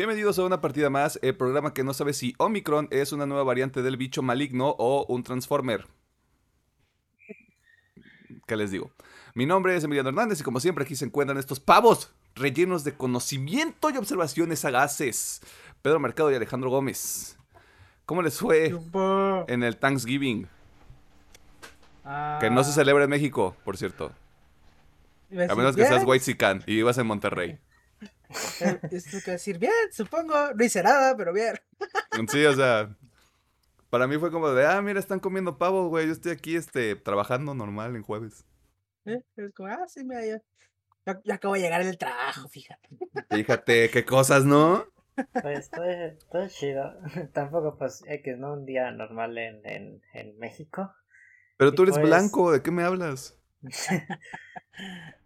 Bienvenidos a una partida más, el programa que no sabe si Omicron es una nueva variante del bicho maligno o un Transformer. ¿Qué les digo? Mi nombre es Emiliano Hernández y como siempre aquí se encuentran estos pavos rellenos de conocimiento y observaciones sagaces. Pedro Mercado y Alejandro Gómez. ¿Cómo les fue en el Thanksgiving? Que no se Ah, celebra en México, por cierto. a menos que seas White Sican y vivas en Monterrey. Eh, Esto que decir, bien, supongo. No hice nada, pero bien. Sí, o sea, para mí fue como de, ah, mira, están comiendo pavo, güey. Yo estoy aquí, este, trabajando normal en jueves. ¿Eh? Es como, ah, sí, mira, ya, ya, ya acabo de llegar del trabajo, fíjate. Fíjate, qué cosas, ¿no? Pues todo, todo chido. Tampoco, pues, X, ¿no? Un día normal en, en, en México. Pero Y tú eres pues- blanco, ¿de qué me hablas?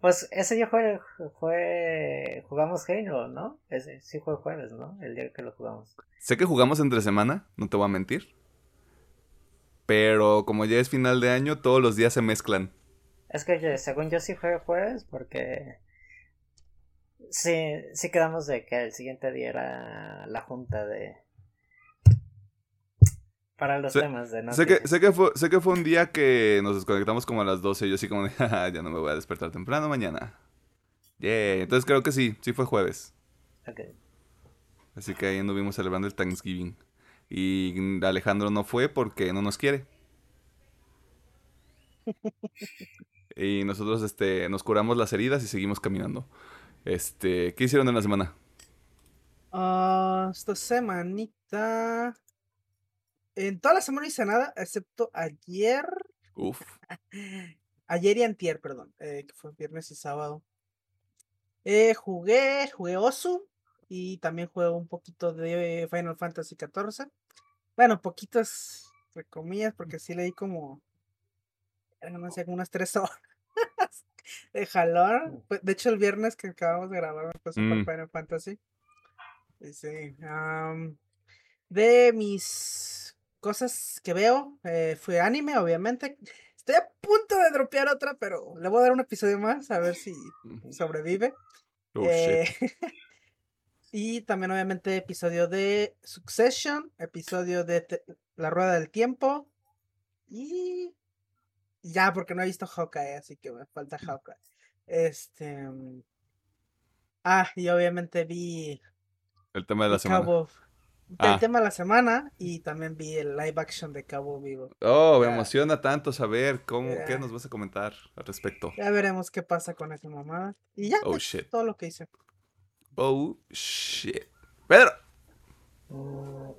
Pues ese día fue, fue jugamos Halo, ¿no? Ese sí fue jueves, ¿no? El día que lo jugamos. Sé que jugamos entre semana, no te voy a mentir. Pero como ya es final de año, todos los días se mezclan. Es que yo- según yo sí fue jueves porque sí, sí quedamos de que el siguiente día era la junta de para los Sé- temas de Sé que, sé, que fue, sé que fue un día que nos desconectamos como a las 12 y yo así como de, "Ja, ya no me voy a despertar temprano mañana. Yeah, entonces creo que sí, sí fue jueves. Ok. Así que ahí anduvimos celebrando el Thanksgiving. Y Alejandro no fue porque no nos quiere. Y nosotros este, nos curamos las heridas y seguimos caminando. Este, ¿qué hicieron en la semana? Ah, esta semanita. En toda la semana no hice nada, excepto ayer. Uf. Ayer y antier, perdón. eh, que fue viernes y sábado. Eh, jugué, jugué Osu. Y también jugué un poquito de Final Fantasy XIV. Bueno, poquitas, entre comillas, porque sí leí como. No sé, unas tres horas de jalón. Fue- De hecho, el viernes que acabamos de grabar me pasó Mm. por Final Fantasy. Sí. de mis cosas que veo, eh, fue anime, obviamente. Estoy a punto de dropear otra, pero le voy a dar un episodio más a ver si sobrevive. Oh, Eh, y también, obviamente, episodio de Succession, episodio de La Rueda del Tiempo. Y ya, porque no he visto Hawkeye, así que me falta Hawkeye. Este. mm, Ah, y obviamente vi El tema de la semana. Cabo- Ah. El tema de la semana y también vi el live action de Cabo Vivo. Oh, me emociona tanto saber cómo, qué nos vas a comentar al respecto. Ya veremos qué pasa con esa mamada. Y ya, Oh, es shit. todo lo que hice. Oh, shit. Pedro. Mm,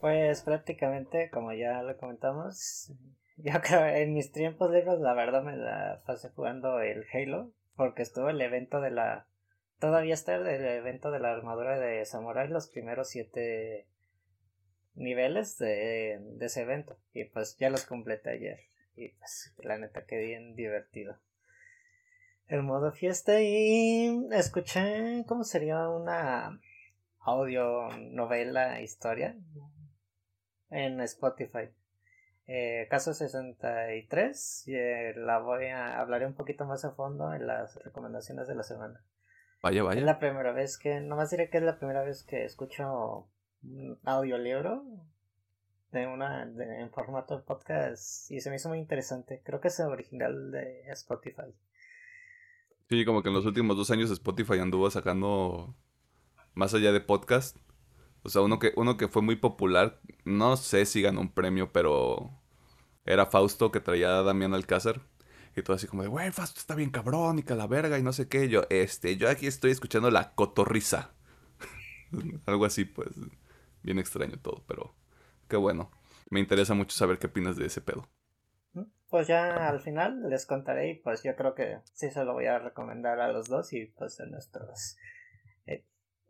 Pues prácticamente, como ya lo comentamos, yo creo en mis tiempos libres la verdad me la pasé jugando el Halo, porque estuvo el evento de la... Todavía está el evento de la armadura de Samurai, los primeros siete niveles de, ese evento, y pues ya los completé ayer, y pues la neta que bien divertido. El modo fiesta y escuché cómo sería una audio novela historia en Spotify. Eh, caso 63 y, eh, la voy a hablaré un poquito más a fondo en las recomendaciones de la semana Vaya, es vaya. la primera vez que nomás diré que es la primera vez que escucho un audiolibro de una de- en formato de podcast y se me hizo muy interesante creo que es original de Spotify Sí, como que en los últimos dos años Spotify anduvo sacando más allá de podcast. O sea, uno que, uno que fue muy popular, no sé si ganó un premio, pero era Fausto que traía a Damián Alcázar. Y todo así como de, güey, Fausto está bien cabrón y que y no sé qué. Yo, este, yo aquí estoy escuchando la cotorriza. Algo así, pues, bien extraño todo, pero qué bueno. Me interesa mucho saber qué opinas de ese pedo. Pues ya al final les contaré y pues yo creo que sí se lo voy a recomendar a los dos y pues a nuestros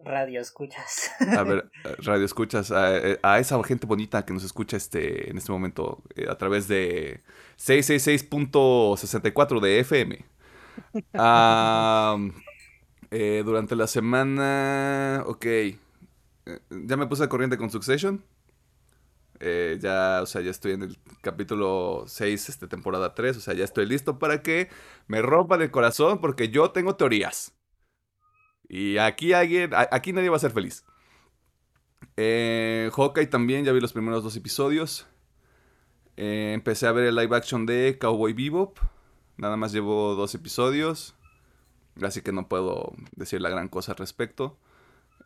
radio escuchas. A ver, radio escuchas a, a esa gente bonita que nos escucha este en este momento eh, a través de 666.64 de FM. Eh, durante la semana, ok, eh, ya me puse al corriente con Succession. Eh, ya, o sea, ya estoy en el capítulo 6, este, temporada 3. O sea, ya estoy listo para que me rompan el corazón porque yo tengo teorías. Y aquí alguien, aquí nadie va a ser feliz. Eh, Hawkeye también, ya vi los primeros dos episodios. Eh, empecé a ver el live action de Cowboy Bebop. Nada más llevo dos episodios. Así que no puedo decir la gran cosa al respecto.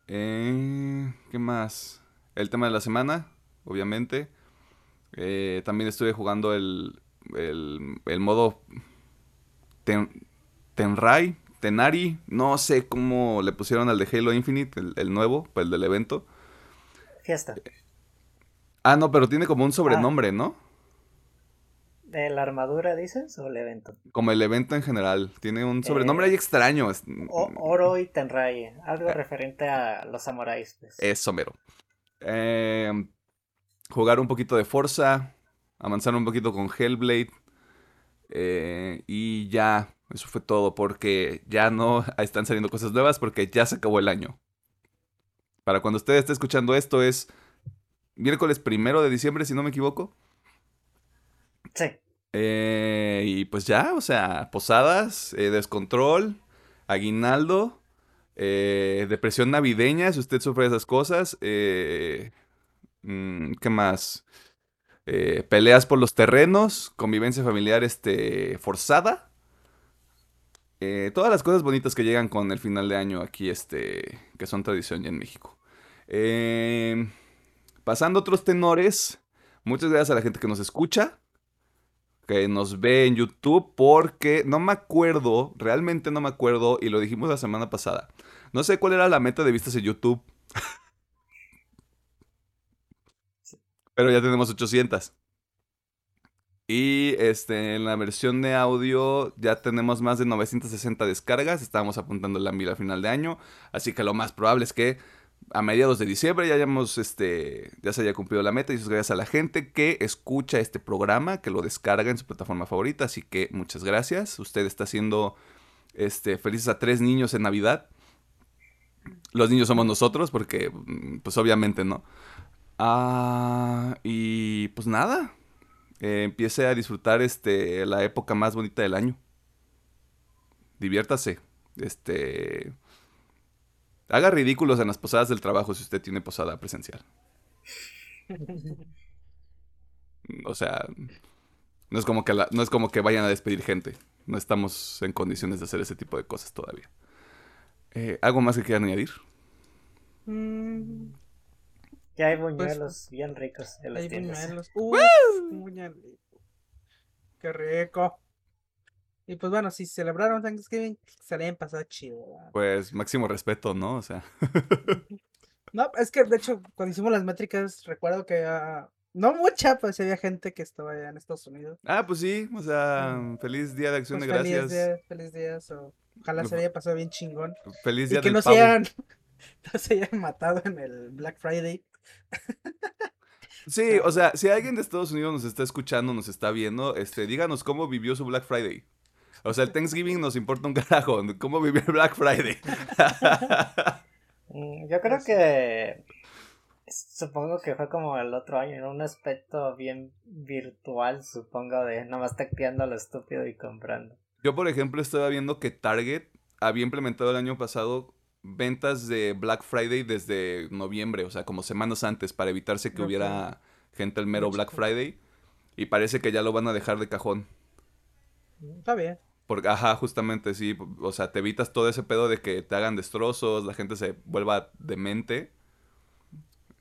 Eh, ¿Qué más? El tema de la semana, obviamente. Eh, también estuve jugando el, el, modo Tenrai, Tenari. No sé cómo le pusieron al de Halo Infinite, el, el nuevo, pues el del evento. Fiesta. Ah, no, pero tiene como un sobrenombre, ¿no? ¿De la armadura dices o el evento? Como el evento en general. Tiene un sobrenombre eh, ahí extraño. oro y Tenrai. Algo eh. referente a los samuráis. Pues. Eso mero. Em, jugar un poquito de Forza. Avanzar un poquito con Hellblade. Eh, y ya. Eso fue todo. Porque ya no están saliendo cosas nuevas. Porque ya se acabó el año. Para cuando usted esté escuchando esto es miércoles primero de diciembre, si no me equivoco. Sí. Eh, y pues ya, o sea, posadas, eh, descontrol, aguinaldo, eh, depresión navideña, si usted sufre esas cosas. Mm, ¿Qué más? peleas por los terrenos, convivencia familiar este, forzada. Todas las cosas bonitas que llegan con el final de año aquí, este, que son tradición ya en México. pasando a otros tenores, muchas gracias a la gente que nos escucha que nos ve en YouTube porque no me acuerdo, realmente no me acuerdo y lo dijimos la semana pasada. No sé cuál era la meta de vistas en YouTube. Pero ya tenemos 800. Y este, en la versión de audio ya tenemos más de 960 descargas. Estábamos apuntando la mil a final de año. Así que lo más probable es que a mediados de diciembre ya hayamos, este, ya se haya cumplido la meta y es gracias a la gente que escucha este programa, que lo descarga en su plataforma favorita, así que muchas gracias. Usted está haciendo, este, felices a tres niños en Navidad. Los niños somos nosotros, porque, mm, pues obviamente no. Ah, y pues nada, eh, empiece a disfrutar, este, la época más bonita del año. Diviértase, este Haga ridículos en las posadas del trabajo si usted tiene posada presencial. O sea, no es como que no es como que vayan a despedir gente. No estamos en condiciones de hacer ese tipo de cosas todavía. Eh, ¿Algo más que quieran añadir? Mm. Ya hay pues, buñuelos bien ricos en las hay buñuelos. Qué rico. Y pues bueno, si celebraron Thanksgiving, se le pasado chido. Pues máximo respeto, ¿no? O sea. no, es que de hecho, cuando hicimos las métricas, recuerdo que no mucha, pues había gente que estaba allá en Estados Unidos. Ah, pues sí, o sea, feliz día de acción pues de gracias. Feliz día, feliz día, ojalá se haya pasado bien chingón. Feliz día y que no se hayan, no se hayan matado en el Black Friday. Sí, o sea, si alguien de Estados Unidos nos está escuchando, nos está viendo, este, díganos cómo vivió su Black Friday. O sea, el Thanksgiving nos importa un carajo. ¿Cómo vivir Black Friday? Mm, yo creo que supongo que fue como el otro año, en un aspecto bien virtual, supongo, de nomás tecteando a lo estúpido y comprando. Yo, por ejemplo, estaba viendo que Target había implementado el año pasado ventas de Black Friday desde noviembre, o sea, como semanas antes, para evitarse que hubiera gente el mero Black Friday. Y parece que ya lo van a dejar de cajón. Está bien. Porque, ajá, justamente, sí. O sea, te evitas todo ese pedo de que te hagan destrozos, la gente se vuelva demente.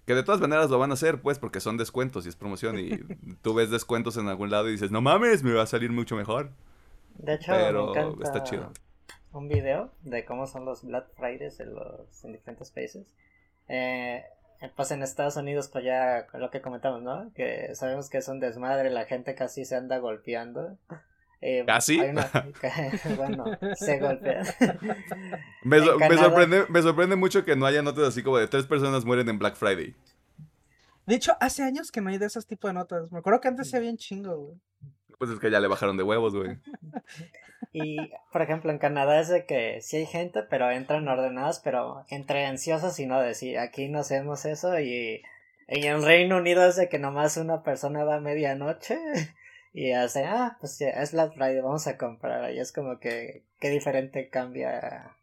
Que de todas maneras lo van a hacer, pues, porque son descuentos y es promoción. Y tú ves descuentos en algún lado y dices, no mames, me va a salir mucho mejor. De hecho, Pero está chido. Un video de cómo son los Black Fridays en, los, en diferentes países. Eh, pues en Estados Unidos, pues ya lo que comentamos, ¿no? Que sabemos que es un desmadre, la gente casi se anda golpeando. Eh, ¿Casi? ¿Ah, bueno, se golpea. me, sorprende, me sorprende mucho que no haya notas así como de tres personas mueren en Black Friday. De hecho, hace años que no hay de esos tipos de notas. Me acuerdo que antes se habían chingo, güey. Pues es que ya le bajaron de huevos, güey. Y, por ejemplo, en Canadá es de que sí hay gente, pero entran ordenadas, pero entre ansiosas y no decir, aquí no hacemos eso. Y, y en Reino Unido es de que nomás una persona va a medianoche y hace, ah, pues ya, es Black Friday, vamos a comprar. Y es como que, qué diferente cambia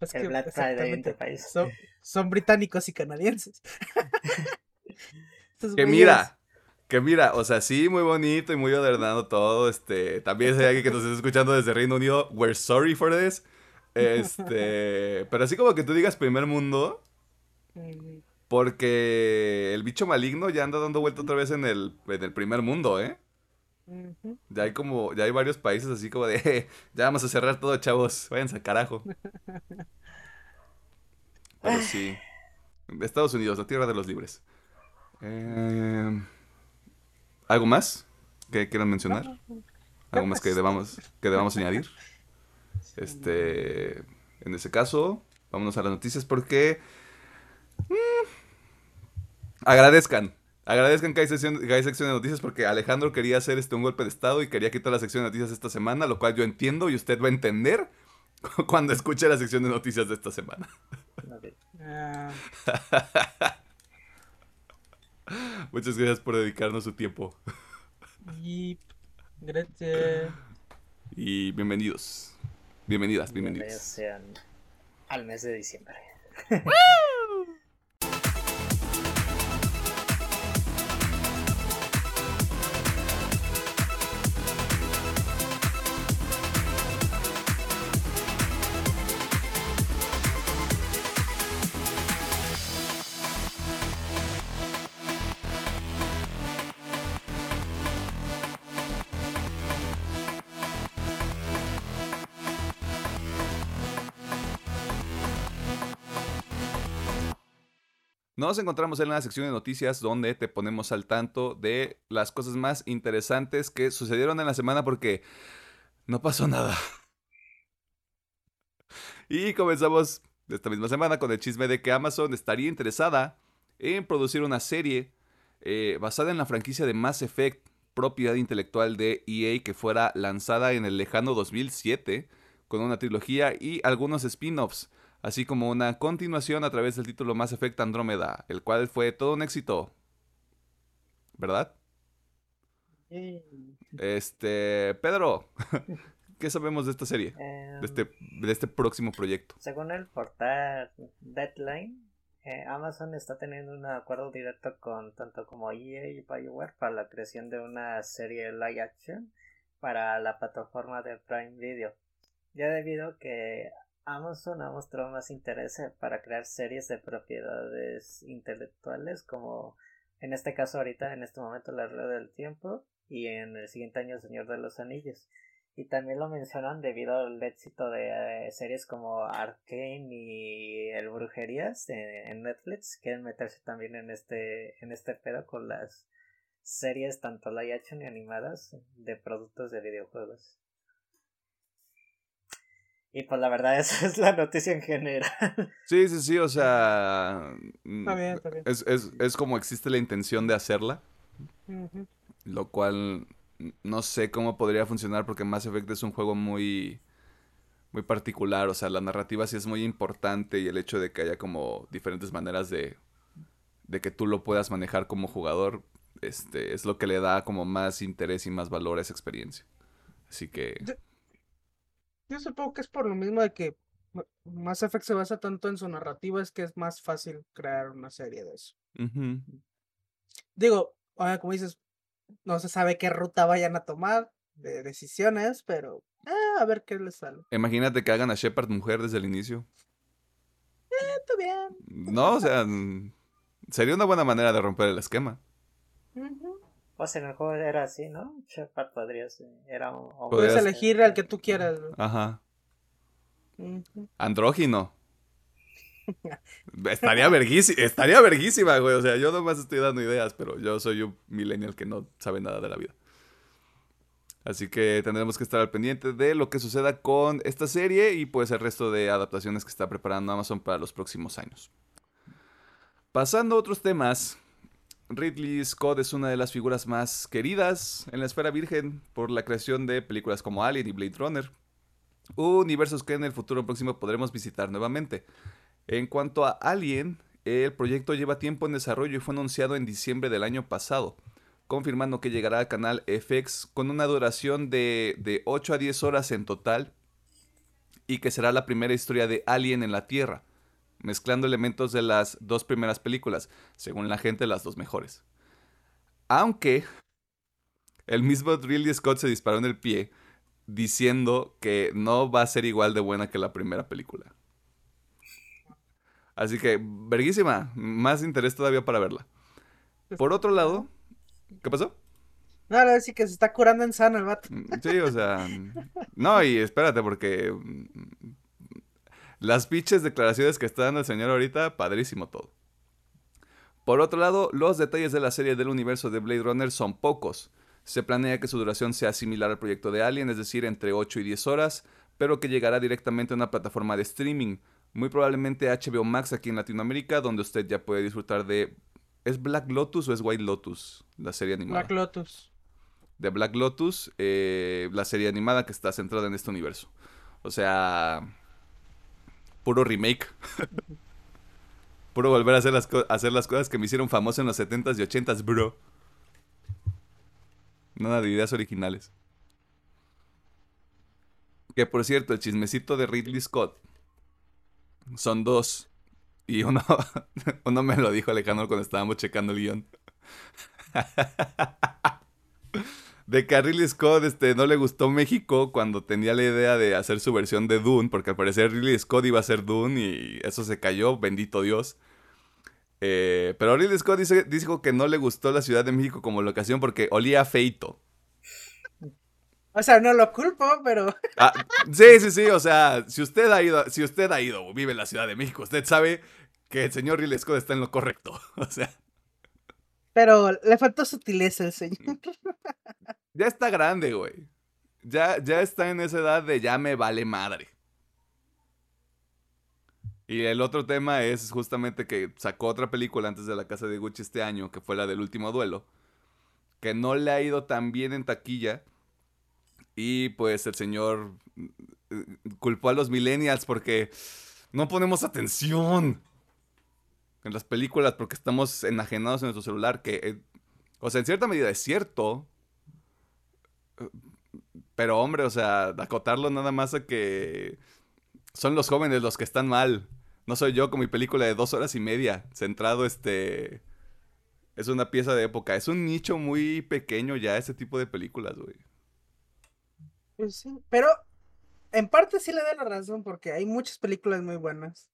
El que Black Friday en tu país. Son, son británicos y canadienses. Que mira, que mira, o sea, sí, muy bonito y muy ordenado todo. Este, también si hay alguien que nos esté escuchando desde Reino Unido, we're sorry for this. Este, pero así como que tú digas primer mundo, porque el bicho maligno ya anda dando vuelta otra vez en el, en el primer mundo, ¿eh? Ya hay como, ya hay varios países así como de, "Eh, ya vamos a cerrar todo, chavos, váyanse al carajo. Pero sí, Estados Unidos, la tierra de los libres. Eh, ¿Algo más que quieran mencionar? ¿Algo más que debamos, que debamos añadir? Este, en ese caso, vámonos a las noticias porque mm, agradezcan, agradezcan que hay, sesión- que hay sección de noticias porque Alejandro quería hacer este un golpe de estado y quería quitar la sección de noticias esta semana, lo cual yo entiendo y usted va a entender cuando escuche la sección de noticias de esta semana. Ah, Muchas gracias por dedicarnos su tiempo y gracias. y bienvenidos, bienvenidas, Bienvenidos bienvenidos. sean al mes de diciembre. Nos encontramos en la sección de noticias donde te ponemos al tanto de las cosas más interesantes que sucedieron en la semana porque no pasó nada. Y comenzamos esta misma semana con el chisme de que Amazon estaría interesada en producir una serie eh, basada en la franquicia de Mass Effect, propiedad intelectual de EA que fuera lanzada en el lejano 2007 con una trilogía y algunos spin-offs así como una continuación a través del título Mass Effect Andrómeda, el cual fue todo un éxito. ¿Verdad? Yay. Este, Pedro, ¿qué sabemos de esta serie? De este, de este próximo proyecto. Según el portal Deadline, eh, Amazon está teniendo un acuerdo directo con tanto como EA y BioWare para la creación de una serie live action para la plataforma de Prime Video. Ya debido a que Amazon ha mostrado más interés para crear series de propiedades intelectuales como en este caso ahorita en este momento La Rueda del Tiempo y en el siguiente año Señor de los Anillos. Y también lo mencionan debido al éxito de eh, series como Arkane y El Brujerías en, en Netflix. Quieren meterse también en este, en este pedo con las series tanto live action y animadas de productos de videojuegos. Y pues la verdad esa es la noticia en general. Sí, sí, sí, o sea... mm, Está bien, está bien. Es, es, es como existe la intención de hacerla, lo cual no sé cómo podría funcionar porque Mass Effect es un juego muy muy particular, o sea, la narrativa sí es muy importante y el hecho de que haya como diferentes maneras de de que tú lo puedas manejar como jugador, este es lo que le da como más interés y más valor a esa experiencia. Así que Yo- supongo que es por lo mismo de que Ma- Mass Effect se basa tanto en su narrativa, es que es más fácil crear una serie de eso. ujú. Digo, ah, como dices, no se sabe qué ruta vayan a tomar de decisiones, pero ah, a ver qué les sale. Imagínate que hagan a Shepard mujer desde el inicio. Está bien. No, o sea, mm, sería una buena manera de romper el esquema. Ujú. Pues en el juego era así, ¿no? Shepard podría ser. Era un hombre. Puedes Podrías- elegir al que tú quieras. güey. Ajá. Andrógino. Estaría verguísima, estaría verguísima, güey. O sea, yo nomás estoy dando ideas, pero yo soy un millennial que no sabe nada de la vida. Así que tendremos que estar al pendiente de lo que suceda con esta serie y pues el resto de adaptaciones que está preparando Amazon para los próximos años. Pasando a otros temas, Ridley Scott es una de las figuras más queridas en la esfera virgen por la creación de películas como Alien y Blade Runner universos que en el futuro próximo podremos visitar nuevamente. En cuanto a Alien, el proyecto lleva tiempo en desarrollo y fue anunciado en diciembre del año pasado, confirmando que llegará al canal FX con una duración de, de 8 a 10 horas en total y que será la primera historia de Alien en la Tierra, mezclando elementos de las dos primeras películas, según la gente las dos mejores. Aunque el mismo Ridley Scott se disparó en el pie diciendo que no va a ser igual de buena que la primera película. Así que, verguísima, más interés todavía para verla. Por otro lado, ¿qué pasó? No, no, sí que se está curando en sano el vato. Sí, o sea. No, y espérate, porque. Las pinches declaraciones que está dando el señor ahorita, padrísimo todo. Por otro lado, los detalles de la serie del universo de Blade Runner son pocos. Se planea que su duración sea similar al proyecto de Alien, es decir, entre 8 y 10 horas, pero que llegará directamente a una plataforma de streaming, muy probablemente HBO Max aquí en Latinoamérica, donde usted ya puede disfrutar de... ¿Es Black Lotus o es White Lotus? La serie animada Black Lotus. de Black Lotus, eh, la serie animada que está centrada en este universo. O sea, puro remake. puro volver a hacer las, hacer las cosas que me hicieron famoso en los 70s y 80s, bro. Nada de ideas originales. Que por cierto, el chismecito de Ridley Scott son dos. Y uno, uno me lo dijo Alejandro cuando estábamos checando el guion. De que a Ridley Scott este, no le gustó México cuando tenía la idea de hacer su versión de Dune, porque al parecer Ridley Scott iba a ser Dune y eso se cayó, bendito Dios. Eh, pero Ridley Scott dice, dijo que no le gustó la Ciudad de México como locación porque olía feito. O sea, no lo culpo, pero Ah, sí, sí, sí, o sea, si usted ha ido, si usted ha ido vive en la Ciudad de México, usted sabe que el señor Ridley Scott está en lo correcto. O sea, pero le faltó sutileza el señor. ya está grande, güey. Ya, ya está en esa edad de ya me vale madre. Y el otro tema es justamente que sacó otra película antes de La Casa de Gucci este año, que fue la del último duelo, que no le ha ido tan bien en taquilla. Y pues el señor eh, culpó a los millennials porque no ponemos atención en las películas porque estamos enajenados en nuestro celular, que, eh, o sea, en cierta medida es cierto, eh, pero hombre, o sea, acotarlo nada más a que son los jóvenes los que están mal. No soy yo con mi película de dos horas y media, centrado este... Es una pieza de época, es un nicho muy pequeño ya ese tipo de películas, güey. Pues sí, pero en parte sí le doy la razón porque hay muchas películas muy buenas.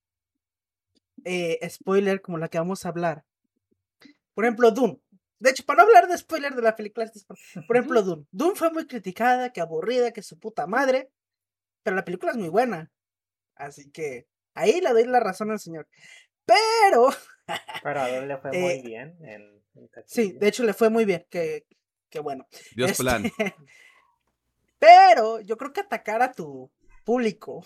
Eh, spoiler, como la que vamos a hablar. Por ejemplo, Doom. De hecho, para no hablar de spoiler de la película, este es por, por ejemplo, Doom. Doom fue muy criticada, que aburrida, que su puta madre. Pero la película es muy buena. Así que ahí le doy la razón al señor. Pero, Pero a él le fue Eh, muy bien en, en sí, de hecho le fue muy bien. Que, que bueno. Dios Este, plan. Pero yo creo que atacar a tu público,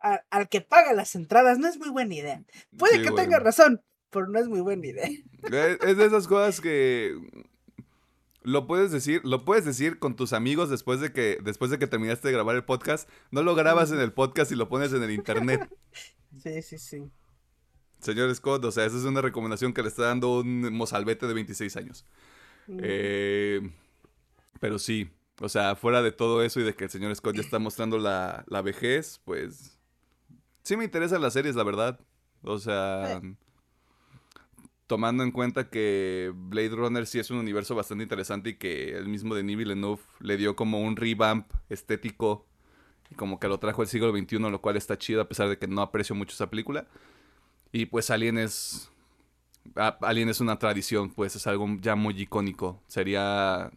a- al que paga las entradas, no es muy buena idea. Puede Sí, que tenga razón, pero no es muy buena idea. Es, es de esas cosas que lo puedes decir, lo puedes decir con tus amigos después de que después de que terminaste de grabar el podcast, no lo grabas en el podcast y lo pones en el internet. Sí, sí, sí. Señor Scott, o sea, esa es una recomendación que le está dando un mozalbete de 26 años. Mm, Eh, pero sí, o sea, fuera de todo eso y de que el señor Scott ya está mostrando la, la vejez, pues sí me interesan las series, la verdad. O sea, tomando en cuenta que Blade Runner sí es un universo bastante interesante y que el mismo Denis Villeneuve le dio como un revamp estético y como que lo trajo al siglo XXI, lo cual está chido a pesar de que no aprecio mucho esa película. Y pues Alien es Alien es una tradición, pues es algo ya muy icónico. Sería...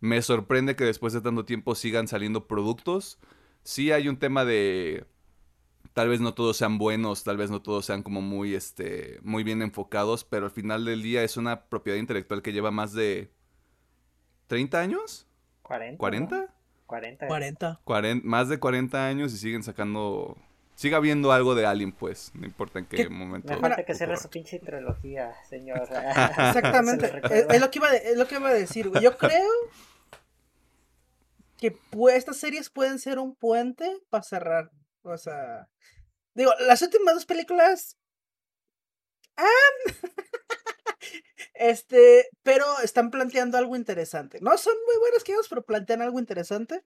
Me sorprende que después de tanto tiempo sigan saliendo productos. Sí hay un tema de... Tal vez no todos sean buenos, tal vez no todos sean como muy, este, muy bien enfocados, pero al final del día es una propiedad intelectual que lleva más de... ¿30 años? 40. ¿40? ¿no? 40. 40. Cuaren- más de 40 años y siguen sacando... Siga habiendo algo de Alien, pues. No importa en qué, ¿Qué? momento. Me falta que cierre su pinche trilogía, señor. Exactamente. Se lo es, lo que iba de- es lo que iba a decir. güey. Yo creo que pu- estas series pueden ser un puente para cerrar. O sea, digo, las últimas dos películas. ah, este, pero están planteando algo interesante. No son muy buenas que ellos, pero plantean algo interesante.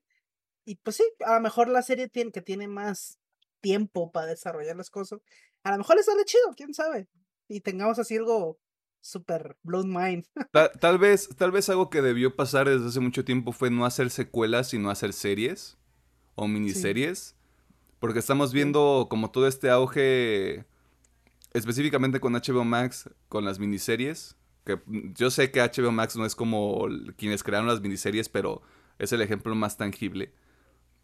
y pues sí, a lo mejor la serie tiene, que tiene más tiempo para desarrollar las cosas, a lo mejor les sale chido, quién sabe. Y tengamos así algo super blown mind. Tal, vez, tal vez algo que debió pasar desde hace mucho tiempo fue no hacer secuelas, sino hacer series o miniseries. Porque estamos viendo como todo este auge, específicamente con HBO Max, con las miniseries. Que yo sé que HBO Max no es como quienes crearon las miniseries, pero es el ejemplo más tangible.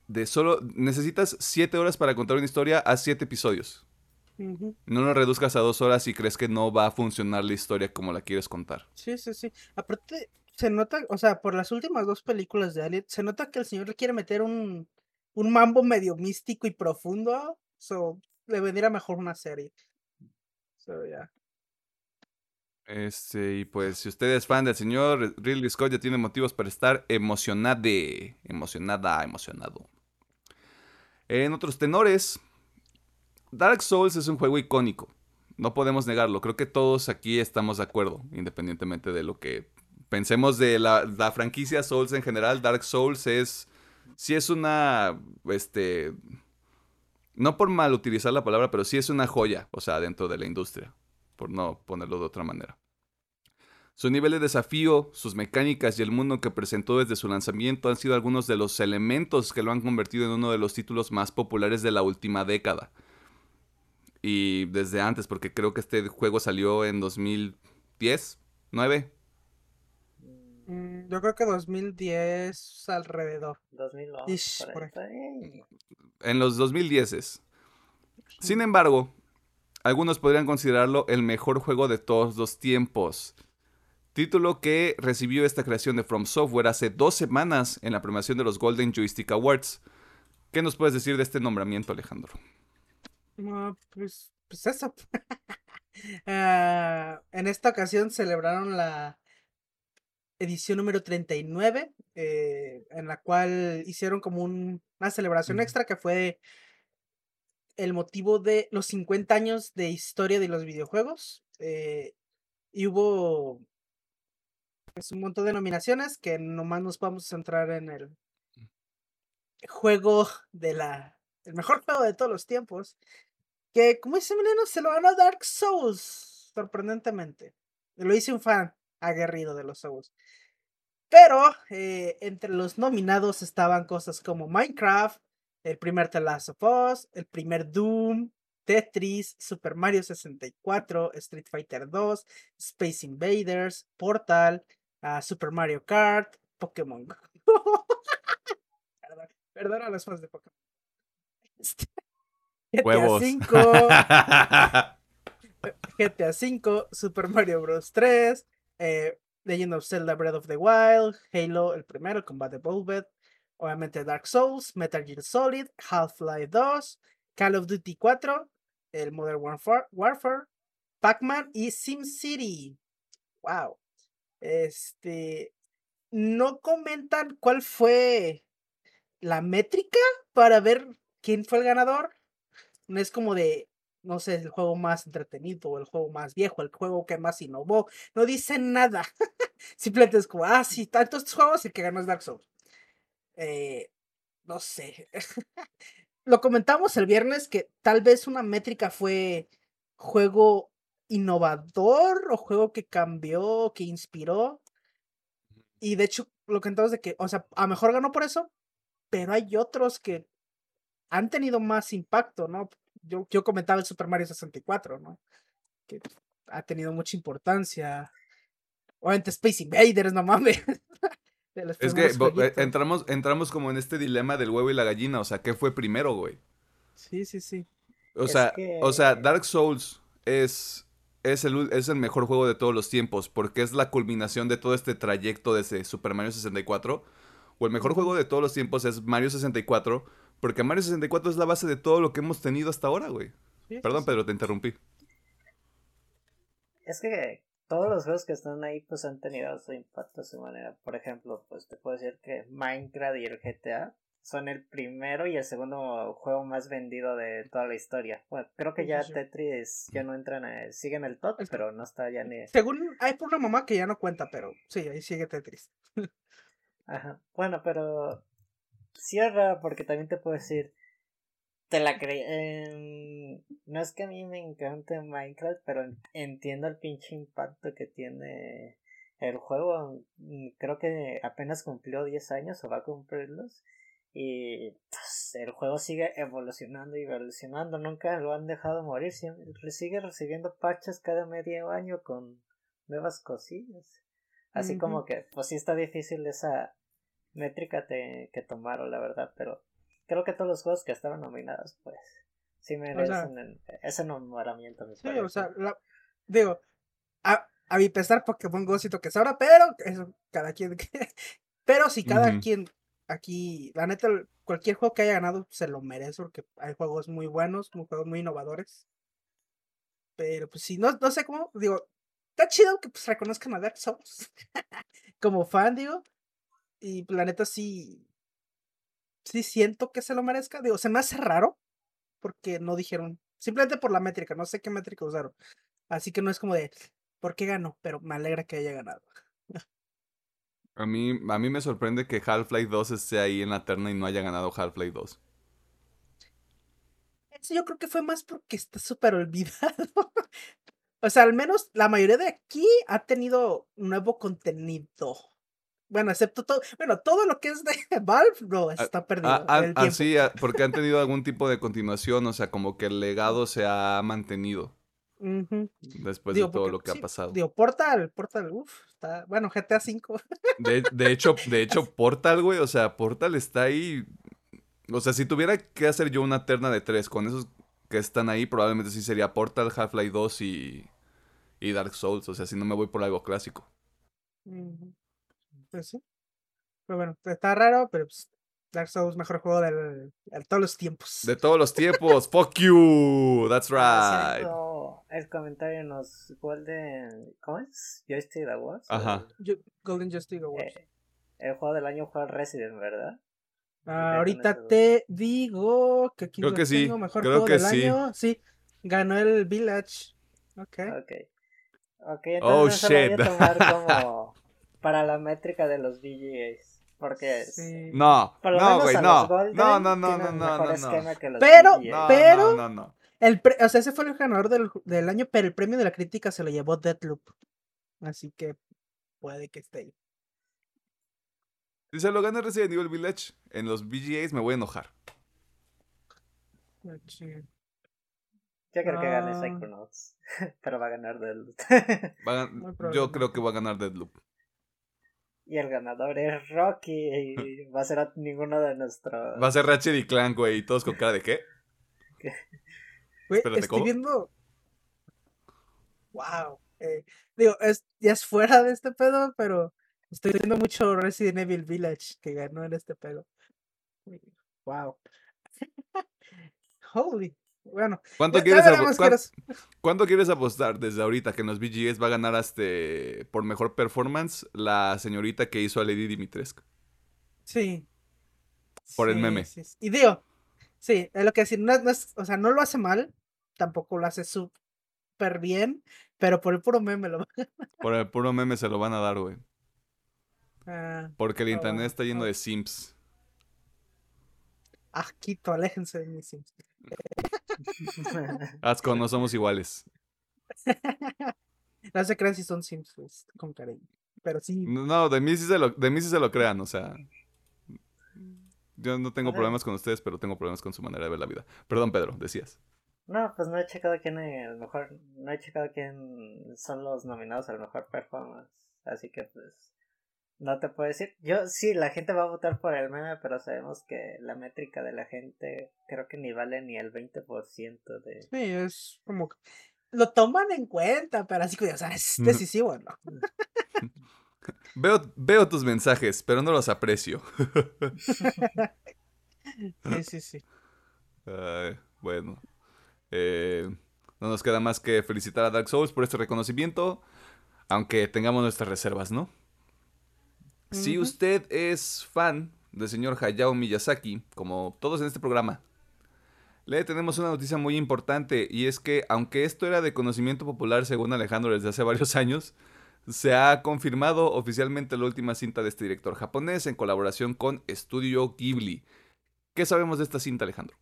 De solo necesitas siete horas para contar una historia a siete episodios. No lo reduzcas a dos horas y crees que no va a funcionar la historia como la quieres contar. Sí, sí, sí. Aparte, se nota, o sea, por las últimas dos películas de Alien, se nota que el señor le quiere meter un, un mambo medio místico y profundo. So, le vendría mejor una serie. So, ya. Este, y pues, si usted es fan del señor Ridley Scott, ya tiene motivos para estar emocionade. Emocionada, emocionado. En otros tenores, Dark Souls es un juego icónico. No podemos negarlo. Creo que todos aquí estamos de acuerdo, independientemente de lo que pensemos de la, franquicia Souls en general. Dark Souls es. Sí es una. Este. No por mal utilizar la palabra, pero sí es una joya, o sea, dentro de la industria. Por no ponerlo de otra manera. Su nivel de desafío, sus mecánicas y el mundo que presentó desde su lanzamiento han sido algunos de los elementos que lo han convertido en uno de los títulos más populares de la última década y desde antes, porque creo que este juego salió en 2010, 9. Mm, yo creo que 2010 alrededor. 2011. En los 2010. Sin embargo, algunos podrían considerarlo el mejor juego de todos los tiempos. Título que recibió esta creación de From Software hace dos semanas en la premiación de los Golden Joystick Awards. ¿Qué nos puedes decir de este nombramiento, Alejandro? No, pues, pues eso. Ah, en esta ocasión celebraron la edición número 39, eh, en la cual hicieron como una celebración extra que fue el motivo de los 50 años de historia de los videojuegos. Eh, y hubo pues, un montón de nominaciones que nomás nos vamos a centrar en el mm. juego de la el mejor juego de todos los tiempos, que como dice Mileno, se lo ganó Dark Souls, sorprendentemente. Lo hice un fan aguerrido de los Souls. Pero eh, entre los nominados estaban cosas como Minecraft, el primer The Last of Us, el primer Doom, Tetris, Super Mario 64, Street Fighter 2, Space Invaders, Portal, ah, Super Mario Kart, Pokémon. perdón, perdón a los fans de Pokémon. GTA 5, GTA 5, Super Mario Bros. 3, eh, Legend of Zelda Breath of the Wild, Halo, el primero, el Combat Evolved, obviamente Dark Souls, Metal Gear Solid, Half-Life 2, Call of Duty 4, el Modern Warfare, Warfare Pac-Man y SimCity. Wow. Este. No comentan cuál fue la métrica para ver quién fue el ganador. No es como de, no sé, el juego más entretenido o el juego más viejo, el juego que más innovó. No dicen nada. Simplemente es como, ah, sí, tantos juegos el que ganó es Dark Souls. Eh, no sé. Lo comentamos el viernes que tal vez una métrica fue juego innovador o juego que cambió, que inspiró. Y de hecho, lo comentamos de que, o sea, a lo mejor ganó por eso, pero hay otros que han tenido más impacto, ¿no? Yo, yo comentaba el Super Mario 64, ¿no? Que ha tenido mucha importancia. Obviamente Space Invaders, no mames. es que eh, entramos, entramos como en este dilema del huevo y la gallina, o sea, ¿qué fue primero, güey? Sí, sí, sí. O sea, o sea, Dark Souls es, es, el, es el mejor juego de todos los tiempos, porque es la culminación de todo este trayecto desde Super Mario 64. O el mejor juego de todos los tiempos es Mario 64, porque Mario 64 es la base de todo lo que hemos tenido hasta ahora, güey. Perdón, Pedro, te interrumpí. Es que todos los juegos que están ahí pues han tenido su impacto a su manera. Por ejemplo, pues te puedo decir que Minecraft y el GTA son el primero y el segundo juego más vendido de toda la historia. Bueno, creo que ya Tetris ya no entran, sigue en el top, pero no está ya ni... Según, hay por una mamá que ya no cuenta, pero sí, ahí sigue Tetris. Ajá, bueno, pero raro porque también te puedo decir, te la creí. no es que a mí me encante Minecraft, pero entiendo el pinche impacto que tiene el juego. Mm, creo que apenas cumplió 10 años o va a cumplirlos. Y pues, el juego sigue evolucionando y evolucionando. Nunca lo han dejado morir. Sigue recibiendo parches cada medio año con nuevas cosillas. Así como que, pues sí está difícil esa métrica te, que tomaron, la verdad. Pero creo que todos los juegos que estaban nominados, pues, sí merecen ese nombramiento. sí, o sea, digo, a, a, mi pesar Pokémon Go siento que es ahora, pero eso, cada quien. pero si cada quien aquí, la neta, cualquier juego que haya ganado se lo merece porque hay juegos muy buenos, juegos muy innovadores. Pero pues sí, no, no sé cómo, digo, está chido que pues reconozcan a Dark Souls como fan, digo. Y pues, la neta sí, sí siento que se lo merezca. Digo, se me hace raro porque no dijeron, simplemente por la métrica, no sé qué métrica usaron. Así que no es como de, ¿por qué ganó? Pero me alegra que haya ganado. A mí, a mí me sorprende que Half-Life 2 esté ahí en la terna y no haya ganado Half-Life 2. Eso yo creo que fue más porque está súper olvidado. o sea, al menos la mayoría de aquí ha tenido nuevo contenido. Bueno, excepto todo, bueno, todo lo que es de Valve, no, está perdido. Ah, ah, sí, porque han tenido algún tipo de continuación, o sea, como que el legado se ha mantenido. Después de todo lo que ha pasado. Digo, Portal, Portal, uff, está, bueno, GTA V. De, de, hecho, de hecho, Portal, güey, o sea, Portal está ahí. O sea, si tuviera que hacer yo una terna de tres con esos que están ahí, probablemente sí sería Portal, Half-Life 2 y, y Dark Souls. O sea, si no me voy por algo clásico. Pues sí. Pero bueno, está raro, pero pues, Dark Souls mejor juego de, todos los tiempos. De todos los tiempos. Fuck you. That's ah, right. el comentario en los Golden. ¿Cómo es? Joystick Awards. Ajá. Golden Joystick Awards. Eh, el juego del año fue Resident, ¿verdad? Ah, ahorita te digo que aquí Creo que sí. mejor Creo juego que del sí. año. Sí, ganó el Village. Ok. Ok. Ok, oh, entonces oh, shit. Voy a tomar como para la métrica de los VGAs. Porque no, no, güey, no. no, no, no, no, no, no, Pero, pero, no, no, El o sea, ese fue el ganador del, del, año, pero el premio de la crítica se lo llevó Deadloop. Así que puede que esté ahí. Si se lo gana Resident Evil Village en los VGAs, me voy a enojar. Yo creo que gane ah. Psychonauts, pero va a ganar Deadloop. Yo creo que va a ganar Deadloop y el ganador es Rocky y va a ser ninguno de nuestros. Va a ser Ratchet y Clank, güey, y todos con cara de qué. Güey, estoy viendo. Wow. Eh, digo, es, ya es fuera de este pedo, pero estoy viendo mucho Resident Evil Village que ganó en este pedo. Wow. Holy. Bueno, ¿cuánto quieres, quieres apostar desde ahorita que en los BGS va a ganar hasta por mejor performance la señorita que hizo a Lady Dimitrescu? Sí. Por el meme. Y digo, sí, es lo que decir, no, es, o sea, no lo hace mal, tampoco lo hace súper bien, pero por el puro meme lo Por el puro meme se lo van a dar, güey. Ah, Porque el internet está lleno de simps. Ah, quito, aléjense de mis simps. Asco, no somos iguales. no se crean si son Sims pues, con cariño. Pero sí. No, de mí sí se lo, de mí sí se lo crean, o sea. Yo no tengo problemas con ustedes, pero tengo problemas con su manera de ver la vida. Perdón, Pedro, decías. No, pues no he checado quién es mejor, no he checado quién son los nominados al mejor performance. Así que pues no te puedo decir. Yo sí, la gente va a votar por el meme, pero sabemos que la métrica de la gente creo que ni vale ni el 20% de... Sí, es como... Lo toman en cuenta, pero así que, o sea, es decisivo, ¿no? veo, veo tus mensajes, pero no los aprecio. sí, sí, sí. bueno. Eh, no nos queda más que felicitar a Dark Souls por este reconocimiento, aunque tengamos nuestras reservas, ¿no? Si usted es fan del señor Hayao Miyazaki, como todos en este programa, le tenemos una noticia muy importante y es que aunque esto era de conocimiento popular según Alejandro desde hace varios años, se ha confirmado oficialmente la última cinta de este director japonés en colaboración con Studio Ghibli. ¿Qué sabemos de esta cinta, Alejandro?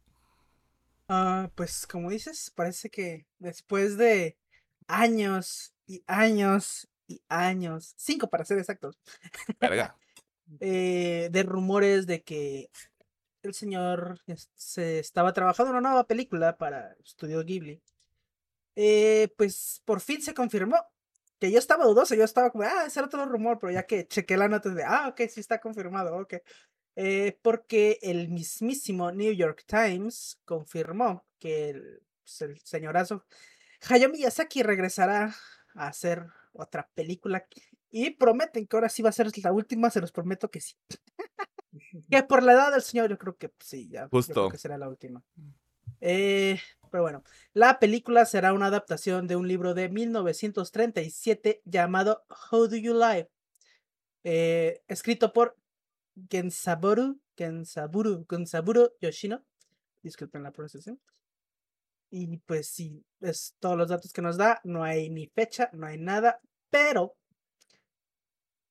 Ah, pues como dices, parece que después de años y años y años, cinco para ser exactos, Verga. eh, de rumores de que el señor se estaba trabajando en una nueva película para Studio Ghibli. Eh, pues por fin se confirmó. Que yo estaba dudoso, yo estaba como, ah, ese era otro rumor, pero ya que chequé la nota de, ah, ok, sí está confirmado, ok. Eh, porque el mismísimo New York Times confirmó que el, pues, el señorazo Hayao Miyazaki regresará a hacer otra película y prometen que ahora sí va a ser la última, se los prometo que sí. Que por la edad del señor, yo creo que pues, sí, ya. yo creo Justo. que será la última. Eh, pero bueno, la película será una adaptación de un libro de 1937 llamado How Do You Lie? Eh, escrito por Gensaburo, Gensaburo, Gensaburo Yoshino. Disculpen la pronunciación. Y pues sí, es todos los datos que nos da. No hay ni fecha, no hay nada. Pero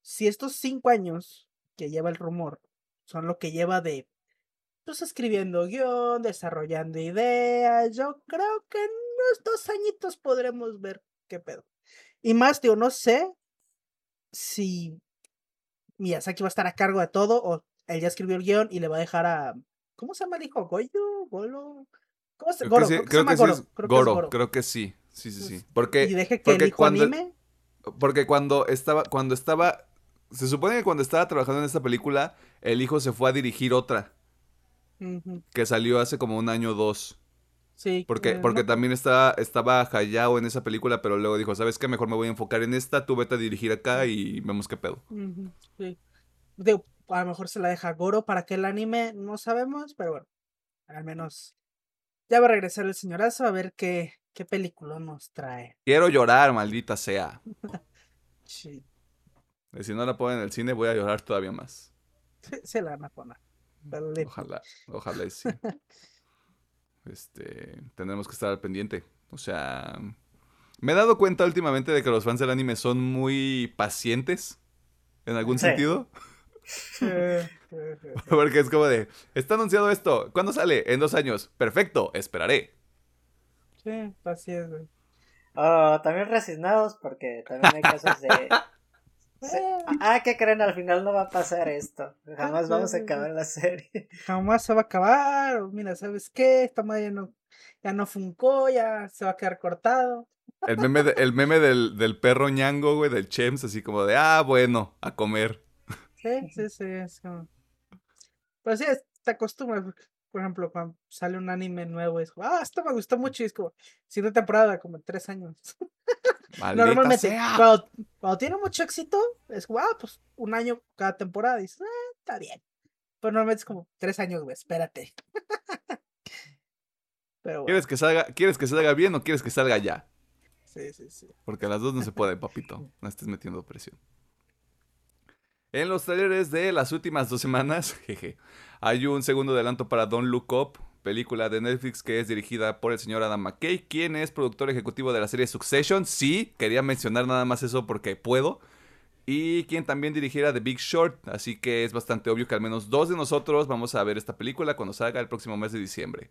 si estos cinco años que lleva el rumor son lo que lleva de pues escribiendo guion, desarrollando ideas, yo creo que en unos dos añitos podremos ver qué pedo. Y más, digo, no sé si Miyazaki va a estar a cargo de todo o él ya escribió el guion y le va a dejar a. ¿Cómo se llama el hijo? ¿Goyo? ¿Golo? ¿Cómo se Creo Goro, que sí, creo que se creo llama que sí Goro, es creo que es Goro, Goro. creo que sí. Sí, sí, sí. Porque, y deje que porque el hijo cuando- anime. porque cuando estaba, cuando estaba, se supone que cuando estaba trabajando en esta película, el hijo se fue a dirigir otra, que salió hace como un año o dos. Sí. Porque, porque también estaba, estaba Hayao en esa película, pero luego dijo, ¿sabes qué? Mejor me voy a enfocar en esta, tú vete a dirigir acá y vemos qué pedo. Sí. A lo mejor se la deja Goro para que el anime, no sabemos, pero bueno, al menos ya va a regresar el señorazo a ver qué, qué película nos trae. Quiero llorar, maldita sea. Sí, Y si no la ponen en el cine, voy a llorar todavía más. se- se la van a poner. le- Ojalá, ojalá y sí. Este, tendremos que estar al pendiente. O sea, me he dado cuenta últimamente de que los fans del anime son muy pacientes. En algún Sí. sentido. Porque es como de, está anunciado esto. ¿Cuándo sale? En dos años. Perfecto, esperaré. Sí, así es, güey. Oh, también resignados porque también hay casos de... Ah, ¿qué creen? Al final no va a pasar esto. Jamás sí, vamos a acabar la serie. jamás se va a acabar. mira, ¿sabes qué? Esta madre ya no, ya no funcó, ya se va a quedar cortado. El meme, de- el meme del, del perro ñango, güey, del Chems, así como de, ah, bueno, a comer. Sí, sí, sí, es como... Pues sí, te acostumbras, por ejemplo, cuando sale un anime nuevo, es como, ah, esto me gustó mucho, y es como, siguiente temporada, como en tres años. Normalmente, sea. cuando, cuando tiene mucho éxito, es como, ah, pues un año cada temporada, y dices, ah, está bien. Pero normalmente es como, tres años, güey, espérate. Pero bueno, ¿Quieres que salga, ¿Quieres que salga bien o quieres que salga ya? sí, sí, sí. Porque las dos no se pueden, papito. No estés metiendo presión. En los trailers de las últimas dos semanas, jeje, hay un segundo adelanto para Don't Look Up, película de Netflix que es dirigida por el señor Adam McKay, quien es productor ejecutivo de la serie Succession. Sí, quería mencionar nada más eso porque puedo. Y quien también dirigiera The Big Short, así que es bastante obvio que al menos dos de nosotros vamos a ver esta película cuando salga el próximo mes de diciembre.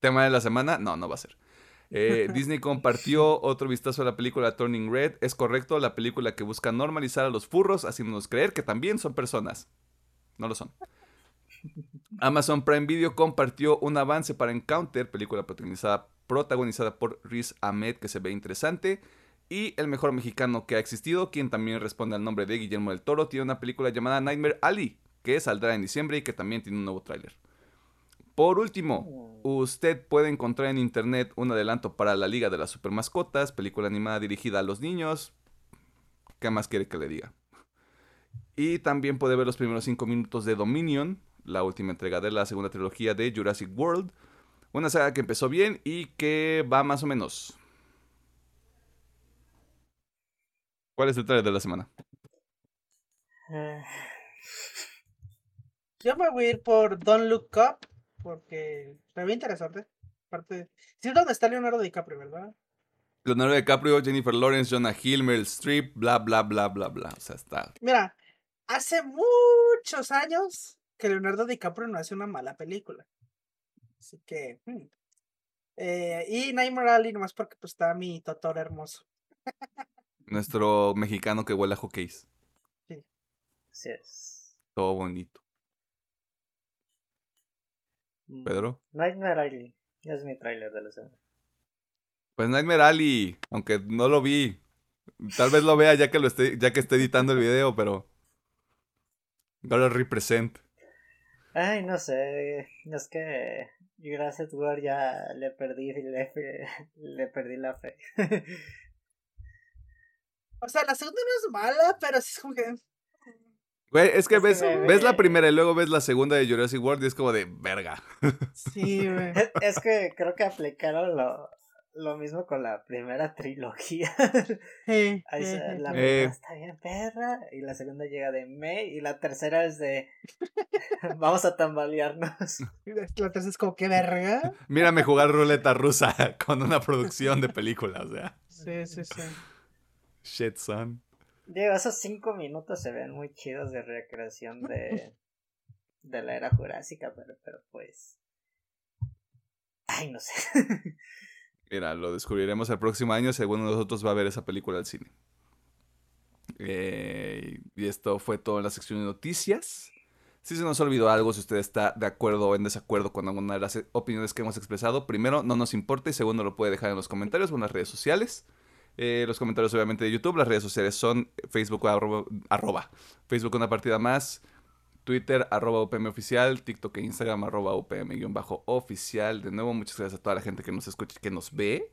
¿Tema de la semana? No, no va a ser. Eh, Disney compartió otro vistazo a la película Turning Red. Es correcto, la película que busca normalizar a los furros, haciéndonos creer que también son personas. No lo son. Amazon Prime Video compartió un avance para Encounter, película protagonizada, protagonizada por Riz Ahmed, que se ve interesante. Y el mejor mexicano que ha existido, quien también responde al nombre de Guillermo del Toro, tiene una película llamada Nightmare Alley, que saldrá en diciembre y que también tiene un nuevo tráiler. Por último, usted puede encontrar en internet un adelanto para la Liga de las Supermascotas, película animada dirigida a los niños. ¿Qué más quiere que le diga? Y también puede ver los primeros 5 minutos de Dominion, la última entrega de la segunda trilogía de Jurassic World. Una saga que empezó bien y que va más o menos. ¿Cuál es el trailer de la semana? Eh, Yo me voy a ir por Don't Look Up, porque se ve interesante. Aparte, sí es donde está Leonardo DiCaprio, ¿verdad? Leonardo DiCaprio, Jennifer Lawrence, Jonah Hill, Meryl Streep, bla, bla, bla, bla, bla. O sea, está. Mira, hace muchos años que Leonardo DiCaprio no hace una mala película. Así que. hmm. Eh, y Nightmare Alley, nomás porque pues está mi Totoro hermoso. Nuestro mexicano que huele a hockeys. Así es. Todo bonito. Pedro. Nightmare Alley. Es mi tráiler de la semana. Pues Nightmare Alley, aunque no lo vi. Tal vez lo vea ya que lo esté, ya que esté editando el video, pero. Gotta represent. Ay, no sé. Es que Jurassic World ya le perdí, le, le perdí la fe. O sea, la segunda no es mala, pero sí es como que. Güey, es que Es que ves, ves la primera y luego ves la segunda de Jurassic World y es como de verga. Sí, güey. Es- es que creo que aplicaron lo, lo mismo con la primera trilogía. Sí, Ahí se- sí, la sí. Eh. primera está bien perra y la segunda llega de me y la tercera es de vamos a tambalearnos. La tercera es como que verga. Mírame jugar ruleta rusa con una producción de película, o sea. Sí, sí, sí. Shit, son. Digo, esos cinco minutos se ven muy chidos de recreación de, de la era jurásica, pero, pero pues... Ay, no sé. Mira, lo descubriremos el próximo año. Según nosotros va a ver esa película al cine. Eh, y esto fue todo en la sección de noticias. Si se nos olvidó algo, si usted está de acuerdo o en desacuerdo con alguna de las opiniones que hemos expresado, primero, no nos importa y segundo, lo puede dejar en los comentarios o en las redes sociales. Eh, los comentarios obviamente de YouTube, las redes sociales son Facebook arroba, arroba, Facebook una partida más, Twitter arroba UPM oficial, TikTok e Instagram arroba UPM-oficial. De nuevo, muchas gracias a toda la gente que nos escucha que nos ve,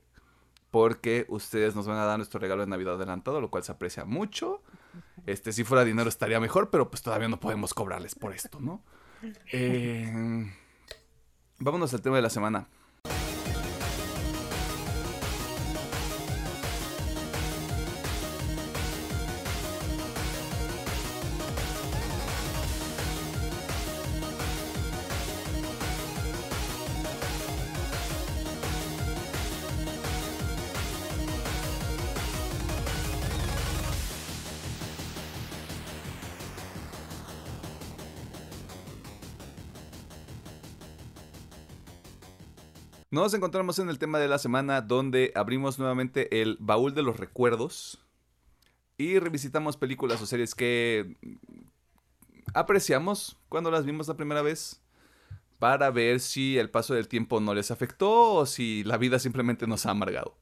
porque ustedes nos van a dar nuestro regalo de Navidad adelantado, lo cual se aprecia mucho. Este, si fuera dinero estaría mejor, pero pues todavía no podemos cobrarles por esto, ¿no? Eh, vámonos al tema de la semana. Nos encontramos en el tema de la semana donde abrimos nuevamente el baúl de los recuerdos y revisitamos películas o series que apreciamos cuando las vimos la primera vez para ver si el paso del tiempo no les afectó o si la vida simplemente nos ha amargado.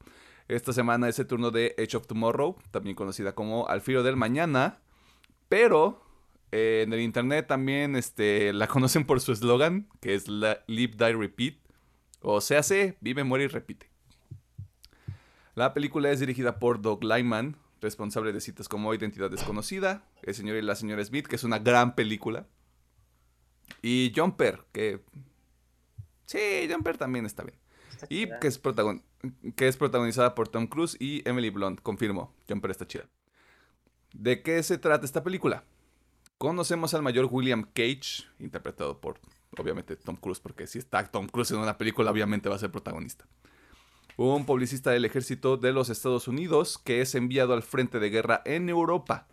Esta semana es el turno de Edge of Tomorrow, también conocida como Al filo del mañana, pero eh, en el internet también este, la conocen por su eslogan, que es Live, Die, Repeat. O se hace, vive, muere y repite. La película es dirigida por Doug Lyman, responsable de citas como Identidad Desconocida, El señor y la señora Smith, que es una gran película. Y Jumper, que... Sí, Jumper también está bien. Está Y chida. que es, protagon- que es protagonizada por Tom Cruise y Emily Blunt, confirmo. Jumper está chida. ¿De qué se trata esta película? Conocemos al mayor William Cage, interpretado por, obviamente, Tom Cruise, porque si está Tom Cruise en una película, obviamente va a ser protagonista. Un publicista del ejército de los Estados Unidos que es enviado al frente de guerra en Europa,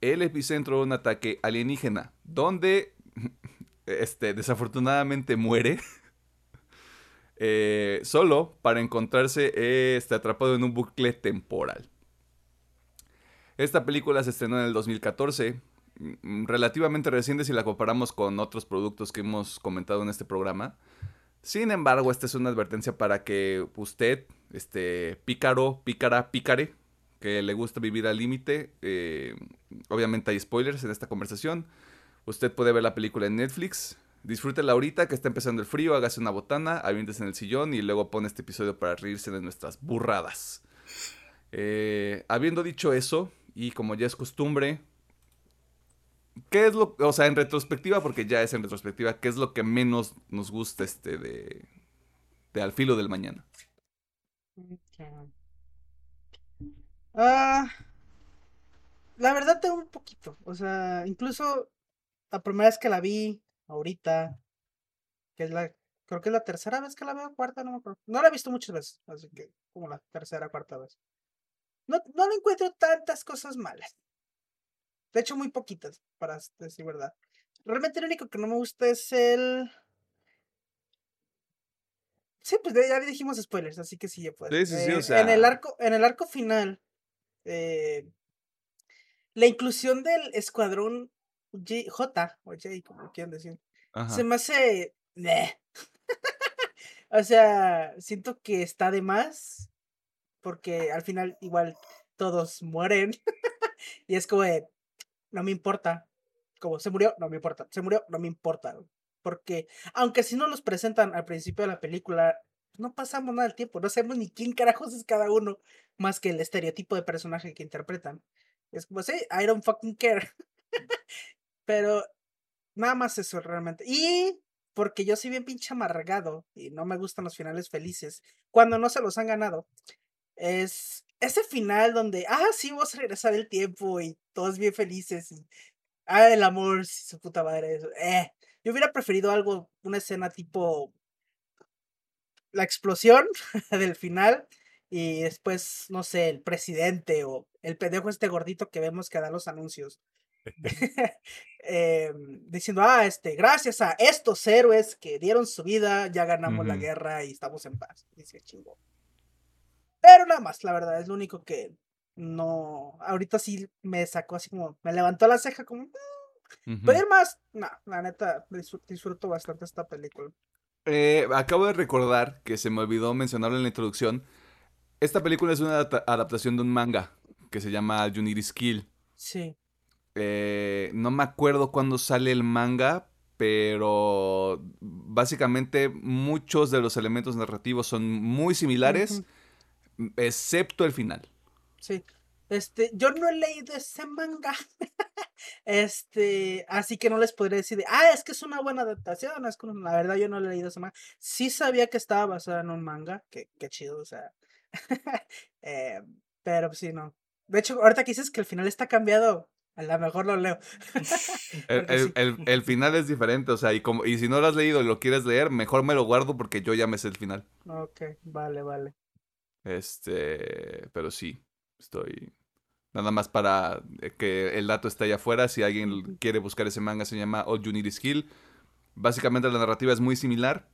el epicentro de un ataque alienígena, donde este, desafortunadamente muere. eh, solo para encontrarse este, atrapado en un bucle temporal. Esta película se estrenó en el 2014, mm, relativamente reciente si la comparamos con otros productos que hemos comentado en este programa. Sin embargo, esta es una advertencia para que usted, este, pícaro, pícara, pícare, que le gusta vivir al límite, eh, obviamente hay spoilers en esta conversación. Usted puede ver la película en Netflix. Disfrútela ahorita que está empezando el frío, hágase una botana, aviéntese en el sillón y luego pone este episodio para reírse de nuestras burradas. Eh, habiendo dicho eso, y como ya es costumbre, ¿qué es lo, o sea, en retrospectiva, porque ya es en retrospectiva, qué es lo que menos nos gusta este de, de Al filo del mañana? Ah, la verdad tengo un poquito. O sea, incluso la primera vez que la vi, ahorita, que es la Creo que es la tercera vez que la veo, cuarta, no me acuerdo. No la he visto muchas veces, así que como la tercera, cuarta vez. No, no le encuentro tantas cosas malas. De hecho, muy poquitas, para decir verdad. Realmente lo único que no me gusta es el. Sí, pues ya dijimos spoilers, así que sí, ya puedo. Sí, sí, sí, o Eh, sea. En el arco, en el arco final, eh, la inclusión del escuadrón J, J, o J, como quieran decir, Ajá. se me hace. o sea, siento que está de más. Porque al final, igual, todos mueren. y es como de. No me importa. Como se murió, no me importa. Se murió, no me importa. Porque, aunque si no los presentan al principio de la película, no pasamos nada del tiempo. No sabemos ni quién carajos es cada uno. Más que el estereotipo de personaje que interpretan. Es como, sí, I don't fucking care. Pero nada más eso realmente. Y porque yo soy bien pinche amargado y no me gustan los finales felices cuando no se los han ganado. Es ese final donde, ah, sí, vamos a regresar el tiempo y todos bien felices. Ah, el amor, su puta madre. eso, Eh, yo hubiera preferido algo, una escena tipo la explosión del final y después, no sé, el presidente o el pendejo este gordito que vemos que da los anuncios. eh, diciendo, ah, este, gracias a estos héroes que dieron su vida, ya ganamos la guerra y estamos en paz. Dice chingo. Pero nada más, la verdad, es lo único que no. Ahorita sí me sacó así como, me levantó la ceja como. "Mm". Ujú. Pero más, no, la neta, disfr- disfruto bastante esta película. Eh, acabo de recordar que se me olvidó mencionarlo en la introducción. Esta película es una adapta- adaptación de un manga que se llama Unity Skill. Sí. Eh, no me acuerdo cuándo sale el manga, pero básicamente muchos de los elementos narrativos son muy similares, excepto el final. Sí. Este, yo no he leído ese manga. este, así que no les podría decir de, ah, es que es una buena adaptación. Es como, la verdad, yo no he leído ese manga. Sí sabía que estaba basada en un manga. Qué, qué chido, o sea. Eh, pero sí, no. De hecho, ahorita que dices que el final está cambiado, a lo mejor lo leo. El, Porque el- sí. el- el final es diferente, o sea, y, como, y si no lo has leído y lo quieres leer, mejor me lo guardo porque yo ya me sé el final. Ok, vale, vale. Este, pero sí, estoy... Nada más para eh, que el dato esté allá afuera, si alguien quiere buscar ese manga, se llama All You Need Is Kill. Básicamente la narrativa es muy similar.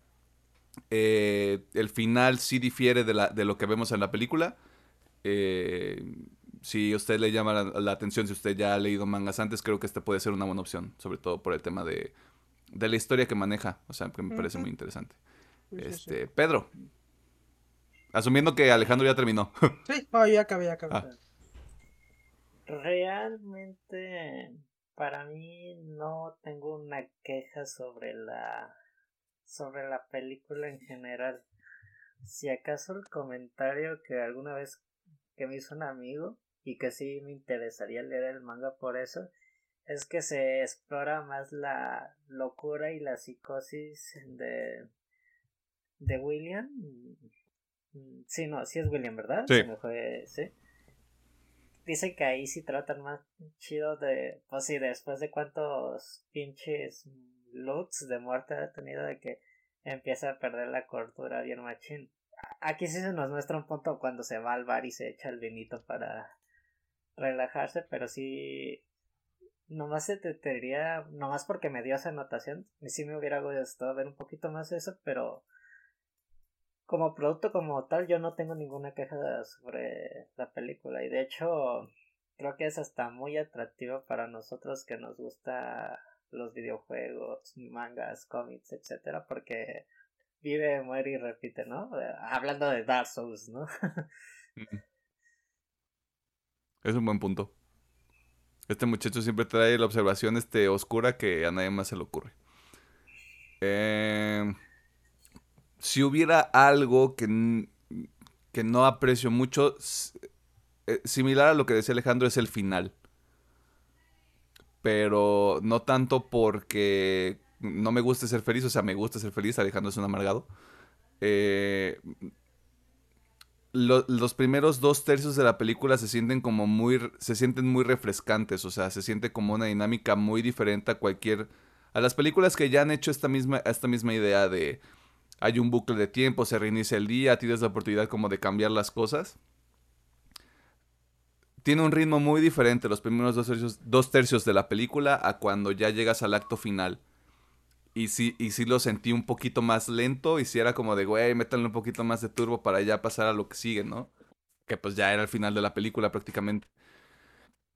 Eh, el final sí difiere de, la, de lo que vemos en la película. Eh, si a usted le llama la, la atención, si usted ya ha leído mangas antes, creo que esta puede ser una buena opción, sobre todo por el tema de, de la historia que maneja, o sea, que me parece muy interesante. Este, Pedro, asumiendo que Alejandro ya terminó. Sí, no, ya acabé, ya acabé. Ah. Realmente, para mí no tengo una queja sobre la sobre la película en general. Si acaso el comentario que alguna vez que me hizo un amigo y que sí me interesaría leer el manga por eso es que se explora más la locura y la psicosis de de William. Mm, Sí, no, sí es William, ¿verdad? Sí. Fue, sí. Dicen que ahí sí tratan más chido de, pues sí, después de cuántos pinches loots de muerte ha tenido de que empieza a perder la cordura bien machín. Aquí sí se nos muestra un punto cuando se va al bar y se echa el vinito para relajarse, pero sí, nomás se te diría, nomás porque me dio esa anotación, sí me hubiera gustado ver un poquito más eso, pero como producto como tal yo no tengo ninguna queja sobre la película y de hecho creo que es hasta muy atractiva para nosotros que nos gusta los videojuegos, mangas, cómics, etcétera, porque vive, muere y repite, ¿no? Hablando de Dark Souls, ¿no? Es un buen punto. Este muchacho siempre trae la observación este, oscura que a nadie más se le ocurre. Eh, si hubiera algo que, que no aprecio mucho, eh, similar a lo que decía Alejandro, es el final. Pero no tanto porque no me guste ser feliz, o sea, me gusta ser feliz, Alejandro es un amargado. Eh, lo- los primeros dos tercios de la película se sienten como muy, se sienten muy refrescantes, o sea, se siente como una dinámica muy diferente a cualquier, a las películas que ya han hecho esta misma, esta misma idea de hay un bucle de tiempo, se reinicia el día, tienes la oportunidad como de cambiar las cosas. Tiene un ritmo muy diferente los primeros dos tercios, de la película a cuando ya llegas al acto final. Y sí, y sí lo sentí un poquito más lento y sí era como de, güey, métanle un poquito más de turbo para ya pasar a lo que sigue, ¿no? Que pues ya era el final de la película prácticamente.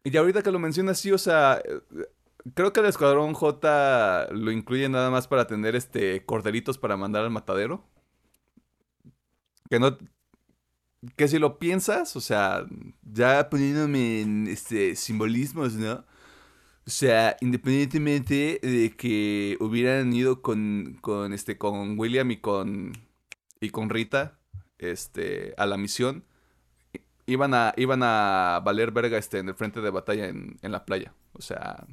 Y ahorita que lo mencionas, sí, o sea, creo que el Escuadrón J lo incluye nada más para tener este corderitos para mandar al matadero. Que no. Que si lo piensas, o sea, ya poniéndome en este simbolismos, ¿no? O sea, independientemente de que hubieran ido con, con este, con William y con. y con Rita, este, a la misión, iban a, iban a valer verga este, en el frente de batalla en, en la playa. O sea,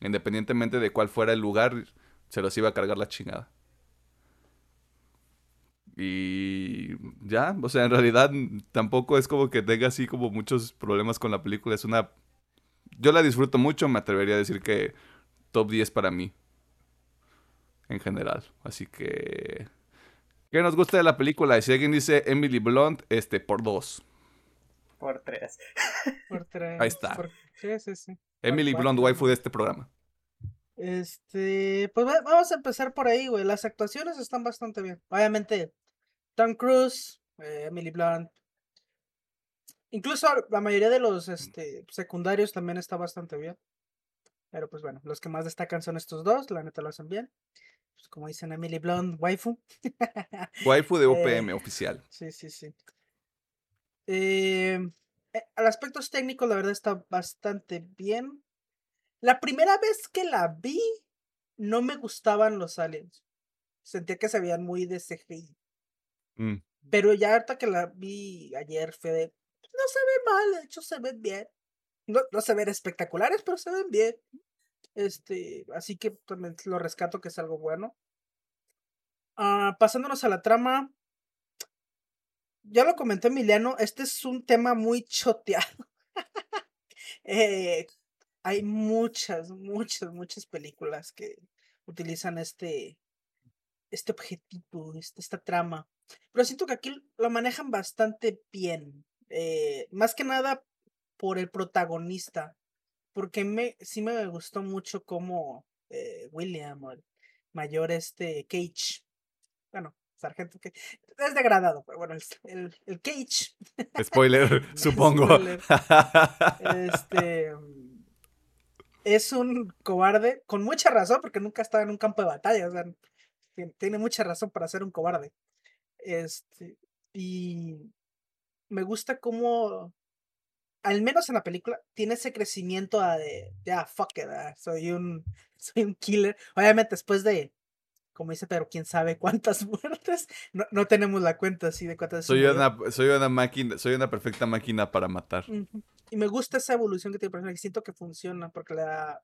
Independientemente de cuál fuera el lugar, se los iba a cargar la chingada. Y ya, o sea, en realidad tampoco es como que tenga así como muchos problemas con la película. Es una... Yo la disfruto mucho, me atrevería a decir que top 10 para mí. En general. Así que... ¿Qué nos gusta de la película? Y si alguien dice Emily Blunt, este, por dos. Por tres. Por tres. Ahí está. por- Sí, sí, sí. Emily. Blunt, waifu de este programa. Este, pues va- vamos a empezar por ahí, güey. Las actuaciones están bastante bien. Obviamente, Tom Cruise, eh, Emily Blunt. Incluso la mayoría de los este, secundarios también está bastante bien. Pero pues bueno, los que más destacan son estos dos, la neta lo hacen bien. Pues como dicen Emily Blunt, waifu. Waifu de Eh, OPM oficial. Sí, sí, sí. Eh, al aspectos técnicos, la verdad está bastante bien. La primera vez que la vi, no me gustaban los aliens. Sentía que se veían muy de CGI. Mm. Pero ya ahorita que la vi ayer, fue de. No se ven mal, de hecho se ven bien. No, no se ven espectaculares, pero se ven bien. Este, así que también lo rescato que es algo bueno. Ah, pasándonos a la trama. Ya lo comenté Emiliano, este es un tema muy choteado. Eh, hay muchas, muchas, muchas películas que utilizan este, este objetivo, este- esta trama. Pero siento que aquí lo manejan bastante bien. eh, más que nada por el protagonista. Porque me, sí me gustó mucho como eh, William o el mayor este Cage. Bueno, sargento que es degradado, pero bueno, el, el, el Cage Spoiler, supongo. Spoiler. este es un cobarde con mucha razón porque nunca estaba en un campo de batalla, o sea, tien- tiene mucha razón para ser un cobarde. Este, y me gusta cómo al menos en la película tiene ese crecimiento de ya fuck it, ah, soy un soy un killer. Obviamente después de como dice, pero quién sabe cuántas muertes. No, no tenemos la cuenta así de cuántas. soy, una, soy una máquina, soy una perfecta máquina para matar. Y me gusta esa evolución que tiene el personaje, siento que funciona, porque la,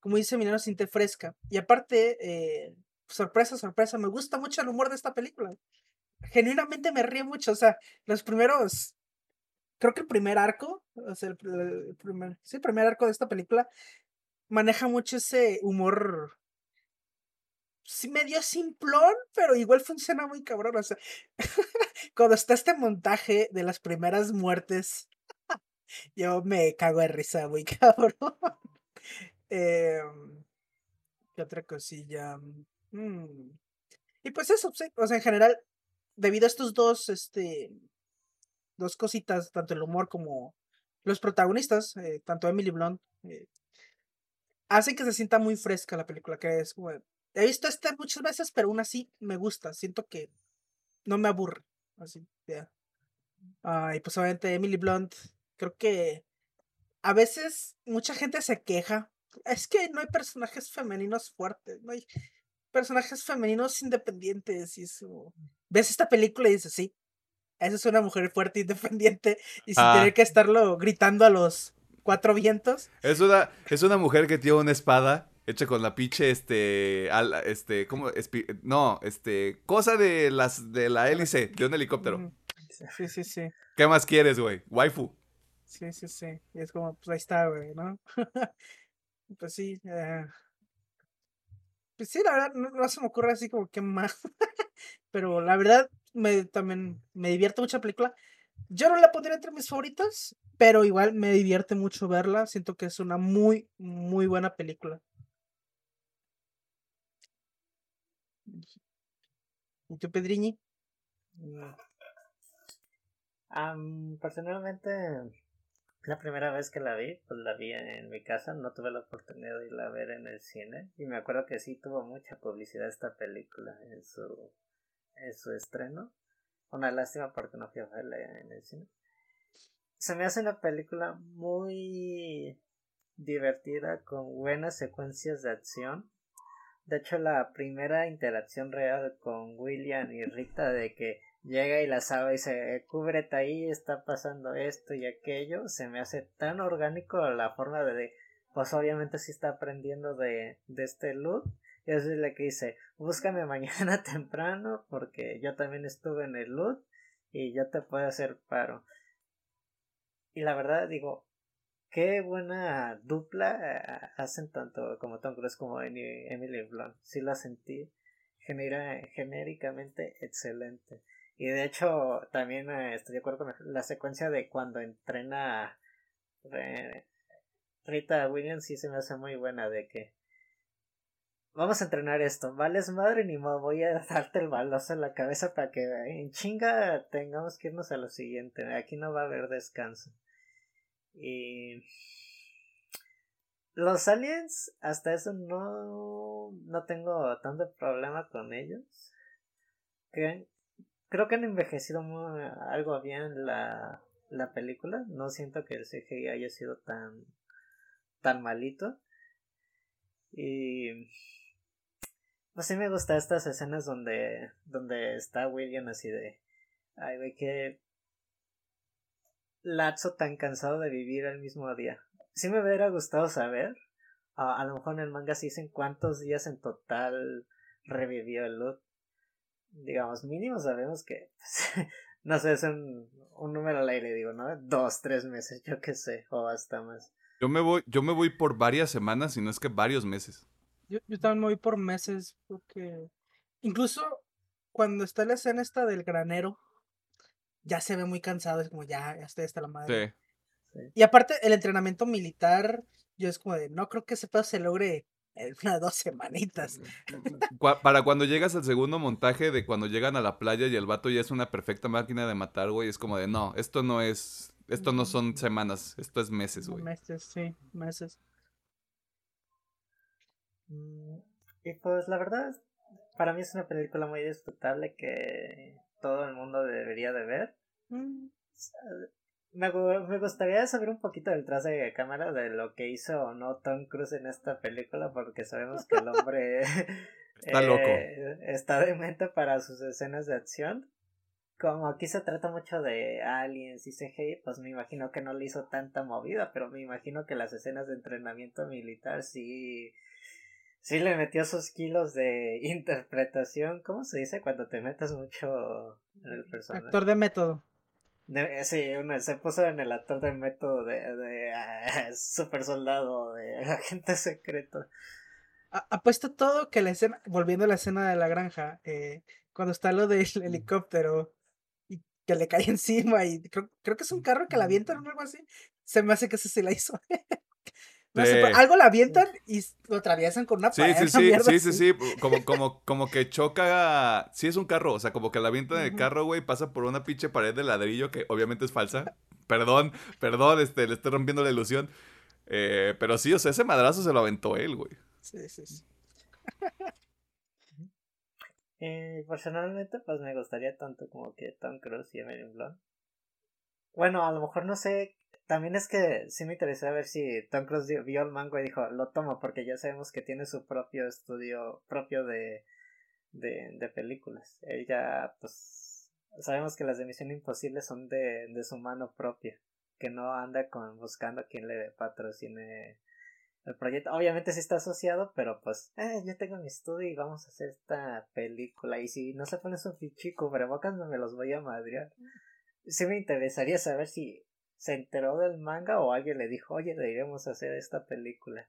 como dice Minero, siente fresca. Y aparte, eh, sorpresa, sorpresa, me gusta mucho el humor de esta película. Genuinamente me ríe mucho, o sea, los primeros, creo que el primer arco, o sea, el, pr- el primer, sí, el primer arco de esta película, maneja mucho ese humor, medio simplón, pero igual funciona muy cabrón, o sea, cuando está este montaje de las primeras muertes yo me cago de risa, muy cabrón. Em, ¿Qué otra cosilla? Mm, Y pues eso, o sea, en general, debido a estos dos, este, dos cositas, tanto el humor como los protagonistas, eh, tanto Emily Blunt, eh, hacen que se sienta muy fresca la película, que es, he visto esta muchas veces, pero aún así me gusta, siento que no me aburre, así, ya. Ah, y pues obviamente Emily Blunt, creo que a veces mucha gente se queja. Es que no hay personajes femeninos fuertes, no hay personajes femeninos independientes. Y eso. Ves esta película y dices, sí, esa es una mujer fuerte independiente y sin Ah. tener que estarlo gritando a los cuatro vientos. Es una, es una mujer que tiene una espada hecha con la pinche, este, este, ¿cómo? Espi- no, este, cosa de las, de la hélice de un helicóptero. Sí, sí, sí. ¿Qué más quieres, güey? Waifu. Sí, sí, sí. Y es como, pues ahí está, güey, ¿no? pues sí. eh, Pues sí, la verdad, no, no se me ocurre así como que más. Pero la verdad, me, también me divierte mucho la película. Yo no la pondría entre mis favoritas, pero igual me divierte mucho verla. Siento que es una muy, muy buena película. ¿Y tú, Pedriñi? Mm. Am, personalmente, la primera vez que la vi, pues la vi en mi casa, no tuve la oportunidad de irla a ver en el cine. Y me acuerdo que sí tuvo mucha publicidad esta película en su, en su estreno. Una lástima porque no fui a verla en el cine. Se me hace una película muy divertida, con buenas secuencias de acción. De hecho, la primera interacción real con William y Rita de que llega y la sabe y dice, cúbrete ahí, está pasando esto y aquello, se me hace tan orgánico la forma de, pues obviamente sí está aprendiendo de, de este loot. Y es la que dice, búscame mañana temprano porque yo también estuve en el loot y yo te puedo hacer paro. Y la verdad digo, qué buena dupla eh, hacen tanto como Tom Cruise como Emily Blunt. Sí la sentí genera, genéricamente excelente. Y de hecho, también eh, estoy de acuerdo con la secuencia de cuando entrena eh, Rita Williams, sí se me hace muy buena de que vamos a entrenar esto, vales madre ni modo, voy a darte el balazo en la cabeza para que en chinga tengamos que irnos a lo siguiente, aquí no va a haber descanso. Y los aliens, hasta eso no, no tengo tanto problema con ellos. Creo que han envejecido algo bien la, la película. No siento que el CGI haya sido tan, tan malito. Y pues sí me gustan estas escenas donde, donde está William así de, ay, ve que Lazo tan cansado de vivir el mismo día. Sí me hubiera gustado saber, a, a lo mejor en el manga sí dicen cuántos días en total revivió el loot digamos, mínimo sabemos que, pues, no sé, es un, un, número al aire, digo, ¿no? Dos, tres meses, yo qué sé, o hasta más. Yo me voy, yo me voy por varias semanas, y no es que varios meses. Yo, yo también me voy por meses, porque incluso cuando está la escena esta del granero, ya se ve muy cansado, es como ya, ya estoy hasta la madre. Sí. Y aparte, el entrenamiento militar, yo es como de, no creo que ese pedo se logre en unas dos semanitas. Para cuando llegas al segundo montaje de cuando llegan a la playa y el vato ya es una perfecta máquina de matar, güey, es como de, no, esto no es, esto no son semanas, esto es meses, güey. Meses, sí, meses. Mm, y pues la verdad, para mí es una película muy disfrutable que todo el mundo debería de ver. Mm. Me, me, gustaría saber un poquito detrás de cámara de lo que hizo o no Tom Cruise en esta película, porque sabemos que el hombre está loco. Eh, está demente para sus escenas de acción. Como aquí se trata mucho de aliens y CGI, pues me imagino que no le hizo tanta movida, pero me imagino que las escenas de entrenamiento militar sí, sí le metió sus kilos de interpretación. ¿Cómo se dice cuando te metes mucho en el personaje? Actor de método. De, sí, una, se puso en el actor de método de, de uh, super soldado, de agente secreto. Apuesto todo que la escena, volviendo a la escena de la granja, eh, cuando está lo del helicóptero y que le cae encima y creo, creo que es un carro que la avientan o algo así, se me hace que ese se la hizo. No sé, algo la avientan y lo atraviesan con una sí, Sí, sí, sí, sí, sí, como, como, como que choca, sí es un carro, o sea, como que la avientan en el carro, güey, pasa por una pinche pared de ladrillo que obviamente es falsa. Perdón, perdón, este, le estoy rompiendo la ilusión. Eh, pero sí, o sea, ese madrazo se lo aventó él, güey. Sí, sí, sí. eh, personalmente, pues me gustaría tanto como que Tom Cruise y Emily Blunt. Bueno, a lo mejor no sé también es que sí me interesó ver si Tom Cruise vio el mango y dijo, lo tomo porque ya sabemos que tiene su propio estudio propio de, de, de películas. Ella, pues, sabemos que las de Misión Imposible son de, de su mano propia, que no anda con buscando a quien le patrocine el proyecto. Obviamente sí está asociado, pero pues, eh, yo tengo mi estudio y vamos a hacer esta película. Y si no se pone su fichi cubrebocas, no me los voy a madrear. Sí me interesaría saber si se enteró del manga o alguien le dijo, oye, deberíamos hacer esta película.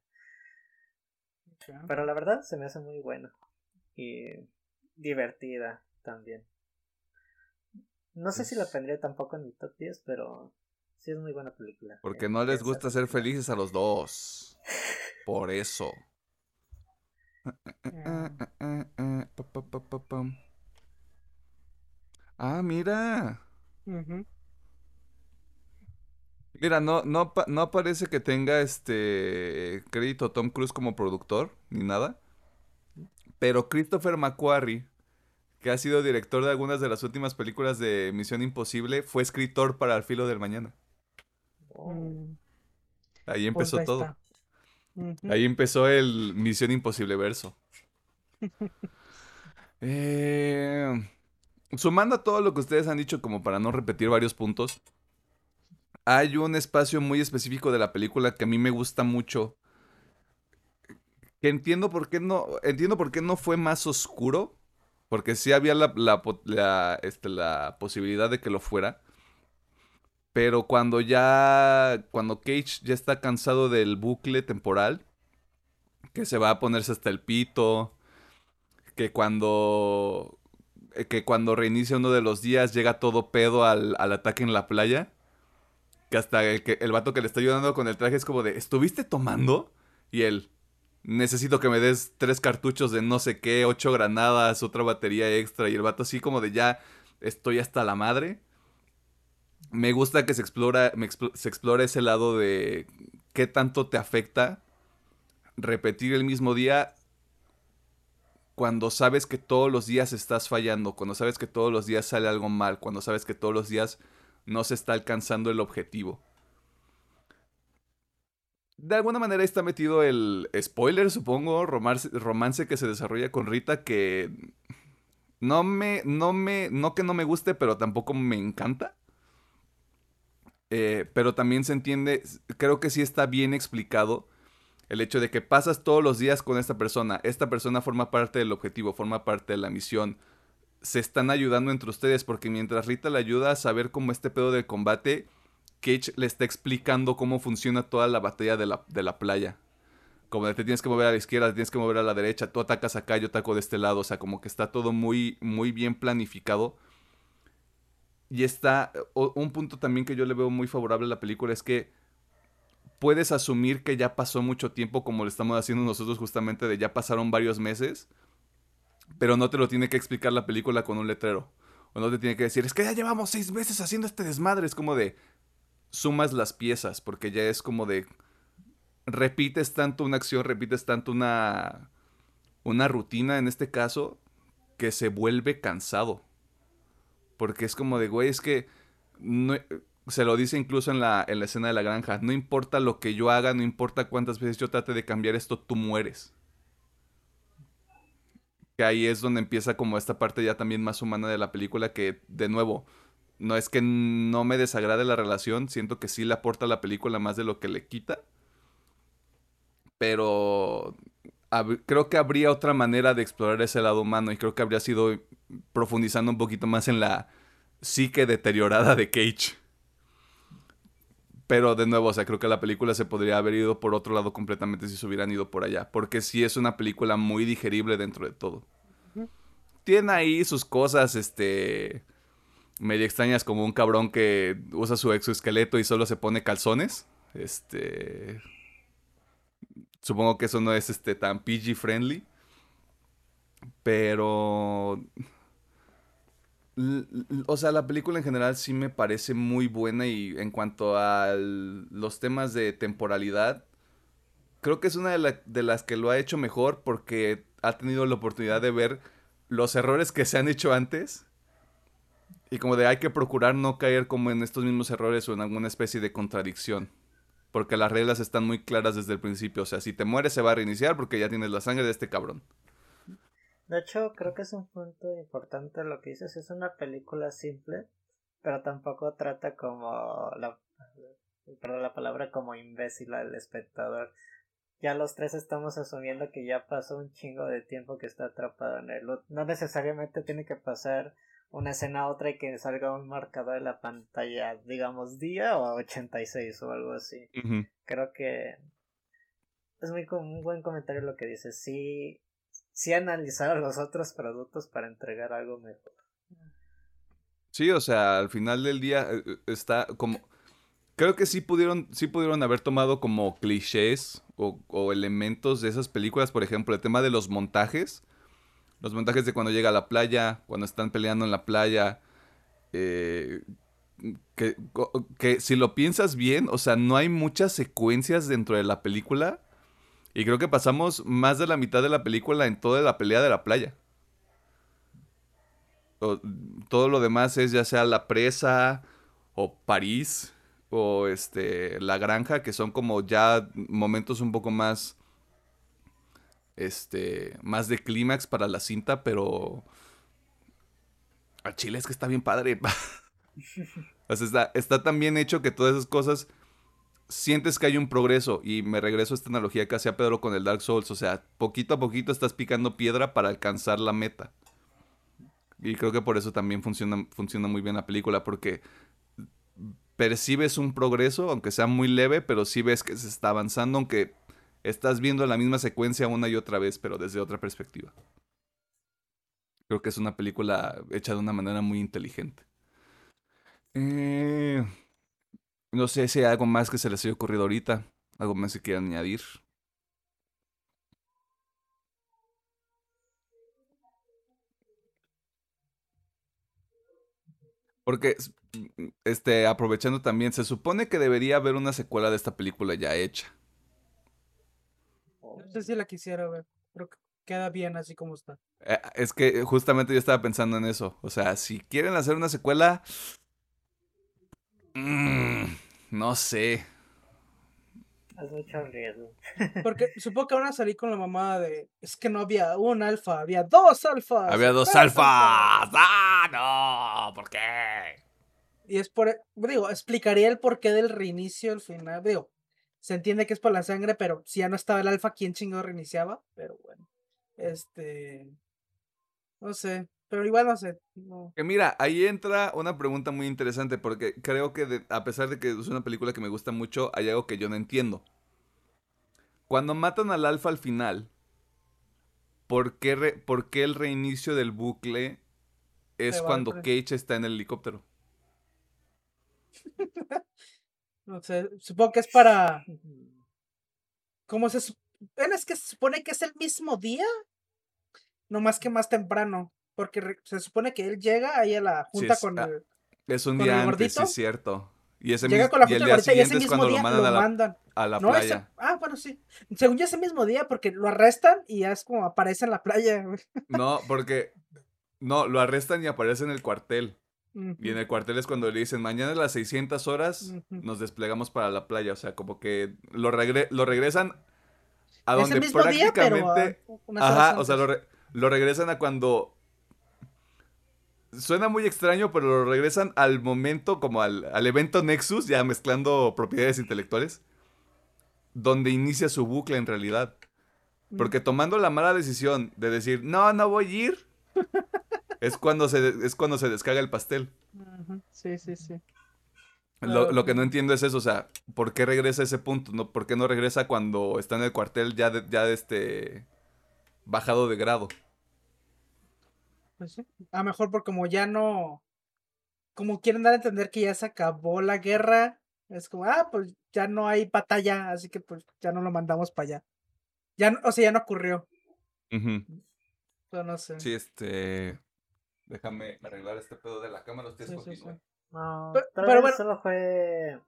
Pero la verdad se me hace muy buena. Y divertida también. No sé si la pondría tampoco en mi top 10, pero sí es muy buena película. Porque no les gusta ser felices a los dos. Por eso. Ah, mira. Mira, no, no, no parece que tenga este crédito Tom Cruise como productor, ni nada. Pero Christopher McQuarrie, que ha sido director de algunas de las últimas películas de Misión Imposible, fue escritor para El Filo del Mañana. Oh. Ahí empezó pues todo. Ahí empezó el Misión Imposible verso. Eh, sumando a todo lo que ustedes han dicho, como para no repetir varios puntos, hay un espacio muy específico de la película que a mí me gusta mucho. Que entiendo por qué no. Entiendo por qué no fue más oscuro. Porque sí había la, este, posibilidad de que lo fuera. Pero cuando ya. Cuando Cage ya está cansado del bucle temporal. Que se va a ponerse hasta el pito. Que cuando. Que cuando reinicia uno de los días llega todo pedo al ataque en la playa. Que hasta el, el vato que le está ayudando con el traje es como de, ¿estuviste tomando? Y él, necesito que me des tres cartuchos de no sé qué, ocho granadas, otra batería extra. Y el vato así como de, ya estoy hasta la madre. Me gusta que se explora, se explora ese lado de qué tanto te afecta repetir el mismo día cuando sabes que todos los días estás fallando, cuando sabes que todos los días sale algo mal, cuando sabes que todos los días no se está alcanzando el objetivo. De alguna manera está metido el spoiler, supongo, romance, romance que se desarrolla con Rita que no me, no me, no que no me guste, pero tampoco me encanta. Eh, pero también se entiende, creo que sí está bien explicado el hecho de que pasas todos los días con esta persona, esta persona forma parte del objetivo, forma parte de la misión, se están ayudando entre ustedes, porque mientras Rita le ayuda a saber cómo este pedo de combate, Cage le está explicando cómo funciona toda la batalla de la, de la playa. Como de te tienes que mover a la izquierda, te tienes que mover a la derecha, tú atacas acá, yo ataco de este lado, o sea, como que está todo muy, muy bien planificado. Y está, un punto también que yo le veo muy favorable a la película es que puedes asumir que ya pasó mucho tiempo como lo estamos haciendo nosotros justamente de ya pasaron varios meses pero no te lo tiene que explicar la película con un letrero. O no te tiene que decir, es que ya llevamos seis meses haciendo este desmadre. Es como de, sumas las piezas, porque ya es como de, repites tanto una acción, repites tanto una, una rutina en este caso, que se vuelve cansado. Porque es como de, güey, es que no, se lo dice incluso en la, en la escena de la granja, no importa lo que yo haga, no importa cuántas veces yo trate de cambiar esto, tú mueres ahí es donde empieza como esta parte ya también más humana de la película que, de nuevo, no es que no me desagrade la relación, siento que sí le aporta a la película más de lo que le quita. Pero creo que habría otra manera de explorar ese lado humano y creo que habría sido profundizando un poquito más en la psique deteriorada de Cage. Pero de nuevo, o sea, creo que la película se podría haber ido por otro lado completamente si se hubieran ido por allá. Porque sí es una película muy digerible dentro de todo. Tiene ahí sus cosas, este. medio extrañas, como un cabrón que usa su exoesqueleto y solo se pone calzones. Este. Supongo que eso no es este tan PG friendly. Pero o sea, la película en general sí me parece muy buena y en cuanto a los temas de temporalidad, creo que es una de, las que lo ha hecho mejor porque ha tenido la oportunidad de ver los errores que se han hecho antes y como de hay que procurar no caer como en estos mismos errores o en alguna especie de contradicción. Porque las reglas están muy claras desde el principio. O sea, si te mueres se va a reiniciar porque ya tienes la sangre de este cabrón. De hecho, creo que es un punto importante lo que dices. Es una película simple, pero tampoco trata como la, perdón, la palabra como imbécil al espectador. Ya los tres estamos asumiendo que ya pasó un chingo de tiempo que está atrapado en él. No necesariamente tiene que pasar una escena a otra y que salga un marcador en la pantalla, digamos día o 86 o algo así. Creo que es muy un buen comentario lo que dices. Sí, sí analizar los otros productos para entregar algo mejor. Sí, o sea, al final del día eh, eh, está como creo que sí pudieron, sí pudieron haber tomado como clichés o, elementos de esas películas, por ejemplo, el tema de los montajes. Los montajes de cuando llega a la playa, cuando están peleando en la playa. Eh, que, que, si lo piensas bien, o sea, no hay muchas secuencias dentro de la película. Y creo que pasamos más de la mitad de la película en toda la pelea de la playa. todo lo demás es ya sea la presa o París o este La Granja, que son como ya momentos un poco más este más de clímax para la cinta, pero a Chile es que está bien padre. está, está tan bien hecho que todas esas cosas sientes que hay un progreso y me regreso a esta analogía que hacía Pedro con el Dark Souls, o sea, poquito a poquito estás picando piedra para alcanzar la meta. Y creo que por eso también funciona, funciona muy bien la película, porque percibes un progreso, aunque sea muy leve, pero sí ves que se está avanzando, aunque estás viendo la misma secuencia una y otra vez, pero desde otra perspectiva. Creo que es una película hecha de una manera muy inteligente. Eh, no sé si hay algo más que se les haya ocurrido ahorita, algo más que quieran añadir. Porque, este, aprovechando también, se supone que debería haber una secuela de esta película ya hecha. No sé si la quisiera ver, pero queda bien así como está. Eh, es que justamente yo estaba pensando en eso. O sea, si quieren hacer una secuela... Mmm, no sé. Es mucho riesgo. Porque supongo que van a salir con la mamá de. Es que no había un alfa, había dos alfas. Había dos alfas. ¡Ah, no! ¿Por qué? Y es por. Digo, explicaría el porqué del reinicio al final. Digo, se entiende que es por la sangre, pero si ya no estaba el alfa, ¿quién chingo reiniciaba? Pero bueno. Este. No sé. Pero igual no sé. Que mira, ahí entra una pregunta muy interesante porque creo que a pesar de que es una película que me gusta mucho, hay algo que yo no entiendo. Cuando matan al alfa al final, ¿por qué, ¿por qué el reinicio del bucle es cuando Cage está en el helicóptero? no sé, supongo que es para... ¿Cómo se supone? Es que se supone que es el mismo día, no más que más temprano. Porque se supone que él llega ahí a la junta con ah, el. Es un día antes, sí, es cierto. Y ese llega con la junta y el día siguiente es cuando lo mandan, a, la, a la playa. ah, bueno, sí. Según yo, ese mismo día, porque lo arrestan y ya es como aparece en la playa. No, porque. No, lo arrestan y aparece en el cuartel. Y en el cuartel es cuando le dicen, mañana a las 600 horas nos desplegamos para la playa. O sea, como que lo, lo regresan a donde prácticamente... ajá, o sea, lo, lo regresan a cuando Suena muy extraño, pero lo regresan al momento, como al, evento Nexus, ya mezclando propiedades intelectuales, donde inicia su bucle en realidad. Porque tomando la mala decisión de decir, no, no voy a ir, es cuando se, es cuando se descarga el pastel. Sí, sí, sí. Lo, que no entiendo es eso, o sea, ¿por qué regresa a ese punto? No, ¿Por qué no regresa cuando está en el cuartel ya ya de este bajado de grado? Pues a lo mejor porque como ya no. Como quieren dar a entender que ya se acabó la guerra. Es como, ah, pues ya no hay batalla, así que pues ya no lo mandamos para allá. Ya, o sea, ya no ocurrió. Pero no sé. Sí, este. Déjame arreglar este pedo de la cámara. Ustedes sí, No, pero, bueno. solo fue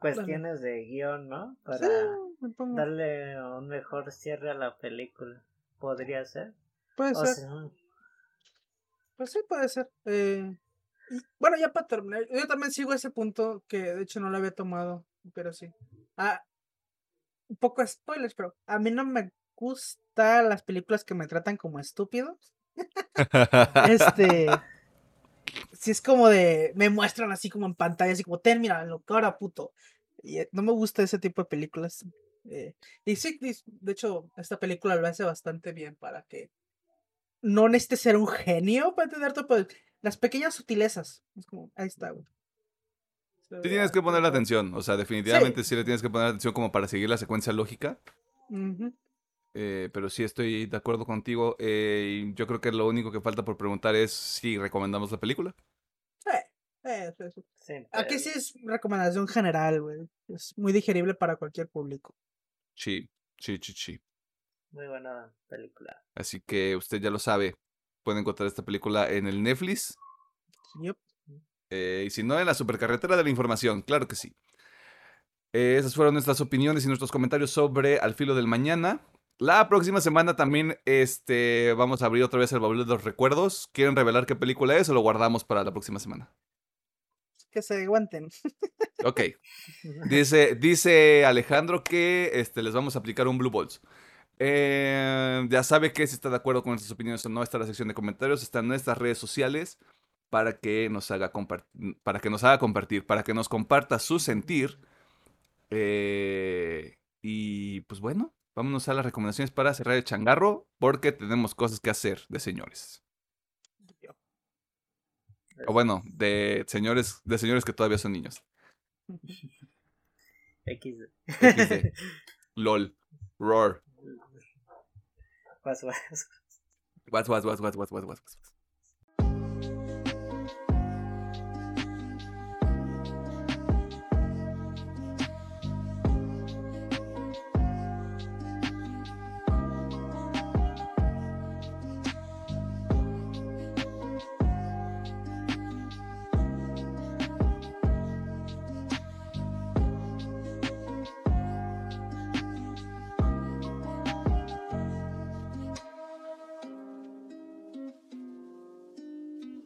cuestiones de guion, ¿no? Para darle un mejor cierre a la película. ¿Podría ser? Puede ser. Pues sí, puede ser. Eh, bueno, ya para terminar, yo también sigo ese punto que de hecho no lo había tomado, pero sí. Ah, un poco spoilers, pero a mí no me gustan las películas que me tratan como estúpidos. este. Si es como de. Me muestran así como en pantalla, así como, ten, mira, lo que ahora puto. Y eh, no me gusta ese tipo de películas. Eh, y sí, de hecho, esta película lo hace bastante bien para que no necesites ser un genio para entender todo, pues, las pequeñas sutilezas. Es como, ahí está, güey. Sí tienes que poner la atención, o sea, definitivamente sí. le tienes que poner atención como para seguir la secuencia lógica. Eh, pero sí estoy de acuerdo contigo. eh, y yo creo que lo único que falta por preguntar es si recomendamos la película. Sí, eh, sí, sí. Sin Aquí sí es recomendación general, güey. Es muy digerible para cualquier público. Sí, sí, sí, sí. Muy buena película. Así que usted ya lo sabe. Puede encontrar esta película en el Netflix. Eh, y si no, en la supercarretera de la información. Claro que sí. Eh, esas fueron nuestras opiniones y nuestros comentarios sobre Al filo del mañana. La próxima semana también este, vamos a abrir otra vez el baúl de los recuerdos. ¿Quieren revelar qué película es o lo guardamos para la próxima semana? Que se aguanten. Ok. Dice, dice Alejandro que este, les vamos a aplicar un Blue Balls. Eh, ya sabe que si está de acuerdo con nuestras opiniones o no, está en la sección de comentarios, está en nuestras redes sociales para que nos haga, para que nos haga compartir, para que nos comparta su sentir. Eh, y pues bueno, vámonos a las recomendaciones para cerrar el changarro, porque tenemos cosas que hacer de señores. O bueno, de señores, de señores que todavía son niños. XD. XD. LOL. Roar. Was, was? Was, was, was, was, was, was, was.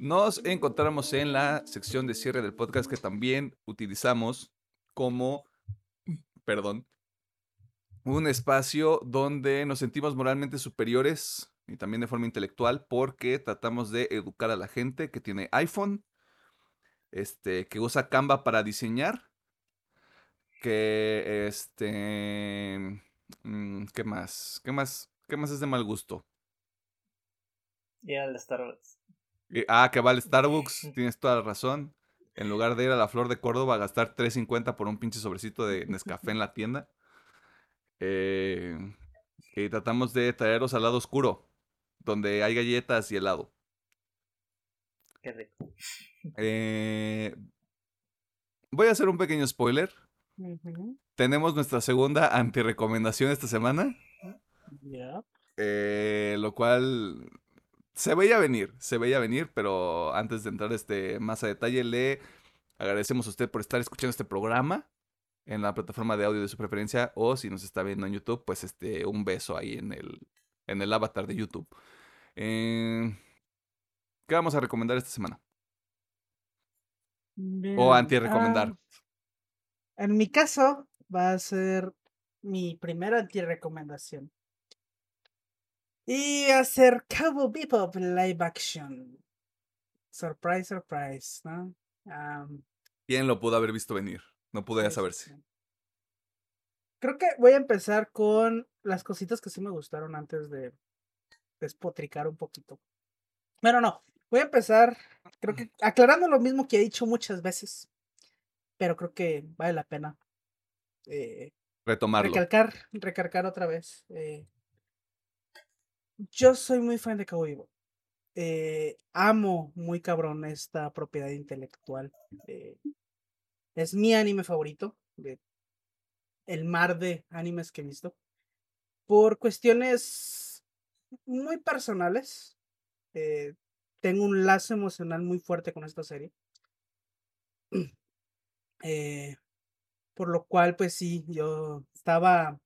Nos encontramos en la sección de cierre del podcast que también utilizamos como, perdón, un espacio donde nos sentimos moralmente superiores y también de forma intelectual porque tratamos de educar a la gente que tiene iPhone, este, que usa Canva para diseñar, que este, mm, ¿qué más? ¿Qué más? ¿Qué más es de mal gusto? Ir al Starbucks. Eh, Ah, que va al Starbucks, tienes toda la razón. En lugar de ir a la Flor de Córdoba a gastar 3.50 por un pinche sobrecito de Nescafé en la tienda. Eh, y tratamos de traeros al lado oscuro, donde hay galletas y helado. Qué rico. Eh, voy a hacer un pequeño spoiler. Tenemos nuestra segunda antirecomendación esta semana. Ya. eh, lo cual se veía venir, se veía venir, pero antes de entrar este, más a detalle, le agradecemos a usted por estar escuchando este programa en la plataforma de audio de su preferencia o si nos está viendo en YouTube, pues este, un beso ahí en el, en el avatar de YouTube. Eh, ¿Qué vamos a recomendar esta semana? Bien, O anti-recomendar. ah, en mi caso, va a ser mi primera anti-recomendación. Y ser Cowboy Bebop live action. Surprise, surprise, ¿no? Am, ¿Quién lo pudo haber visto venir? No sí, saberse. sí. Creo que voy a empezar con las cositas que sí me gustaron antes de despotricar un poquito. Bueno, no. Voy a empezar, creo que aclarando lo mismo que he dicho muchas veces, pero creo que vale la pena eh, Retomarlo. recalcar, recalcar otra vez. eh, yo soy muy fan de Cowboy. Eh, amo muy cabrón esta propiedad intelectual. es mi anime favorito de el mar de animes que he visto. Por cuestiones muy personales. eh, tengo un lazo emocional muy fuerte con esta serie. Eh, por lo cual, pues sí, yo estaba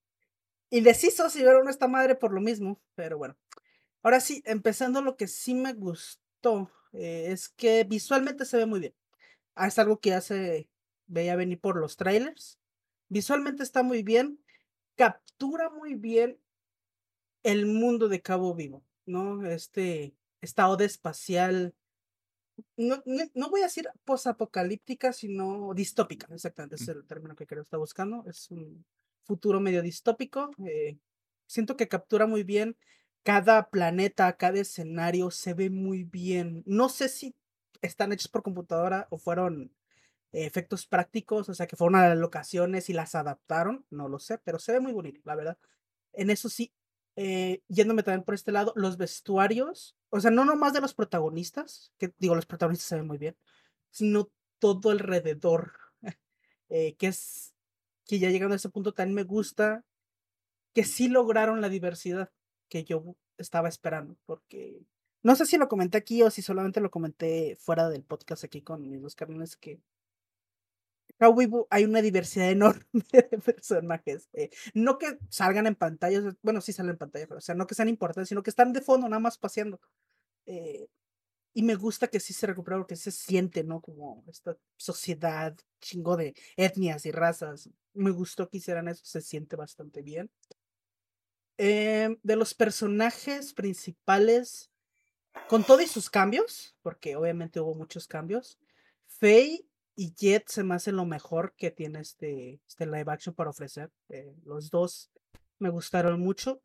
indeciso si ver o no esta madre por lo mismo, pero bueno. Ahora sí, empezando lo que sí me gustó eh, es que visualmente se ve muy bien. Ah, es algo que ya se veía venir por los trailers. Visualmente está muy bien, captura muy bien el mundo de Cabo Vivo, ¿no? Este estado de espacial, no, no, no voy a decir posapocalíptica, sino distópica, exactamente, es el término que creo que está buscando. Es un futuro medio distópico. eh, siento que captura muy bien cada planeta, cada escenario, se ve muy bien. No sé si están hechos por computadora o fueron eh, efectos prácticos, o sea, que fueron a las locaciones y las adaptaron, no lo sé, pero se ve muy bonito, la verdad. en eso sí, eh, yéndome también por este lado, los vestuarios, o sea, no nomás de los protagonistas, que digo, los protagonistas se ven muy bien, sino todo alrededor, eh, que es, que ya llegando a ese punto también me gusta que sí lograron la diversidad que yo estaba esperando, porque no sé si lo comenté aquí o si solamente lo comenté fuera del podcast aquí con mis dos carnales que hay una diversidad enorme de personajes. eh, no que salgan en pantalla, bueno, sí salen en pantalla, pero o sea, no que sean importantes, sino que están de fondo, nada más paseando. eh, y me gusta que sí se recupera porque se siente, ¿no? Como esta sociedad chingo de etnias y razas. Me gustó que hicieran eso, se siente bastante bien. Em, de los personajes principales, con todos sus cambios, porque obviamente hubo muchos cambios, Faye y Jet se me hacen lo mejor que tiene este, este live action para ofrecer. eh, los dos me gustaron mucho.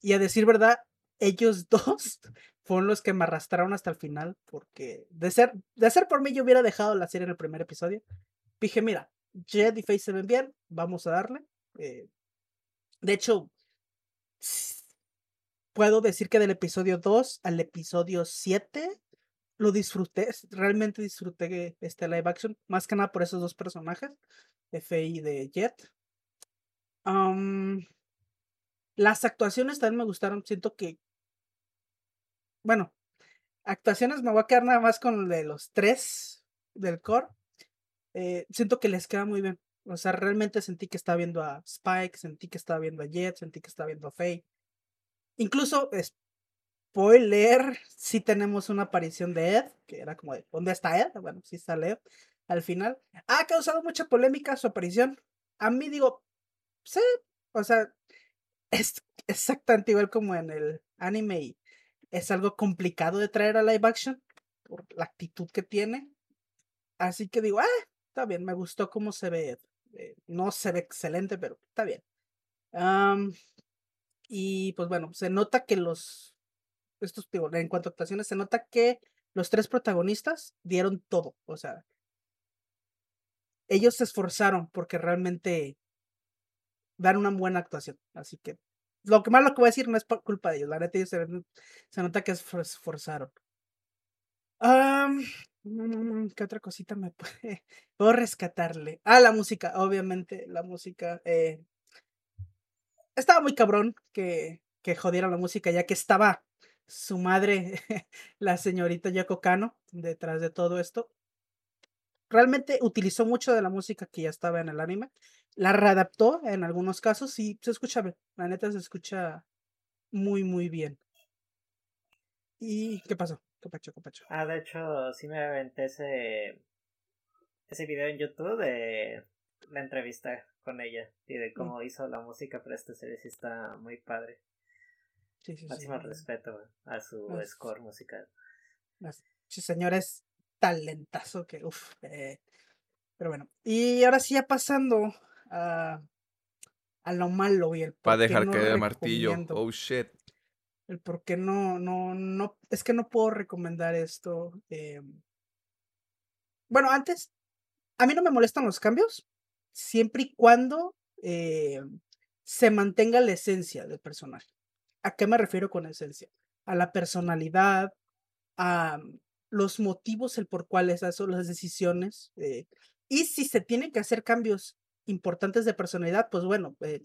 Y a decir verdad, ellos dos fueron los que me arrastraron hasta el final, porque de ser, de ser por mí yo hubiera dejado la serie en el primer episodio. Dije, mira, Jet y Faye se ven bien, vamos a darle. eh, de hecho, puedo decir que del episodio 2 al episodio 7 lo disfruté, realmente disfruté este live action, más que nada por esos dos personajes, de Faye y de Jet. Am, las actuaciones también me gustaron, siento que, bueno, actuaciones me voy a quedar nada más con el de los tres del core. eh, siento que les queda muy bien. O sea, realmente sentí que estaba viendo a Spike, sentí que estaba viendo a Jet, sentí que estaba viendo a Faye. Incluso, spoiler, sí tenemos una aparición de Ed, que era como de, ¿dónde está Ed? Bueno, sí sale al final. Ha causado mucha polémica su aparición. A mí digo, sí, o sea, es exactamente igual como en el anime y es algo complicado de traer a live action por la actitud que tiene. Así que digo, ah, está bien, me gustó cómo se ve. Eh, no se ve excelente, pero está bien. Y pues bueno, se nota que los, estos, en cuanto a actuaciones, se nota que los tres protagonistas dieron todo. O sea, ellos se esforzaron porque realmente dar una buena actuación. Así que lo que más lo que voy a decir no es por culpa de ellos. La neta, ellos se, se nota que se esforzaron. Mm, ¿qué otra cosita me puede, puedo rescatarle? Ah, la música, obviamente, la música. eh, estaba muy cabrón que, que jodieran la música, ya que estaba su madre, la señorita Yoko Kano, detrás de todo esto. Realmente utilizó mucho de la música que ya estaba en el anime, la readaptó en algunos casos y se escucha bien. La neta se escucha muy, muy bien. ¿Y qué pasó? ¿Qué pacho, qué pacho? Ah, de hecho, sí me aventé ese, ese video en YouTube de la entrevista con ella y de cómo hizo la música para esta serie. Sí está muy padre. Sí, sí, sí. Máximo respeto a su score musical. Sí, señor, es talentazo que, uff. pero bueno, y ahora sí ya pasando a, a lo malo y el Va a dejar no caer el martillo. Oh shit. El por qué no, no, no, es que no puedo recomendar esto. eh, Bueno, antes, a mí no me molestan los cambios, siempre y cuando eh, se mantenga la esencia del personaje. ¿A qué me refiero con esencia? A la personalidad, a los motivos, el por cuáles hacen las decisiones. eh, y si se tienen que hacer cambios importantes de personalidad, pues bueno, eh,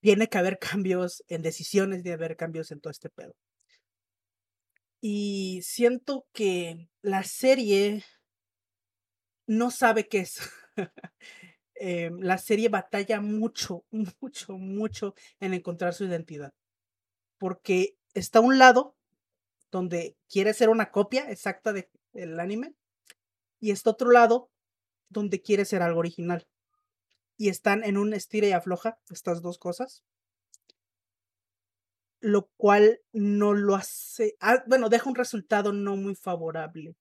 tiene que haber cambios en decisiones, que haber cambios en todo este pedo. Y siento que la serie no sabe qué es. Em, la serie batalla mucho, mucho, mucho en encontrar su identidad. Porque está a un lado donde quiere ser una copia exacta de- del anime y está otro lado donde quiere ser algo original. Y están en un estira y afloja estas dos cosas. Lo cual no lo hace. ah, bueno, deja un resultado no muy favorable.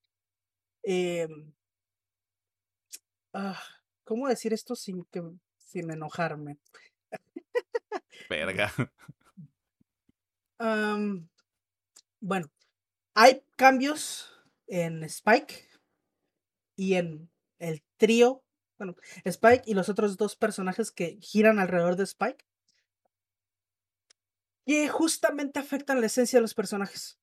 Em, ah, ¿Cómo decir esto sin que sin enojarme? Verga. Bueno, hay cambios en Spike y en el trío. Bueno, Spike y los otros dos personajes que giran alrededor de Spike. que justamente afectan la esencia de los personajes.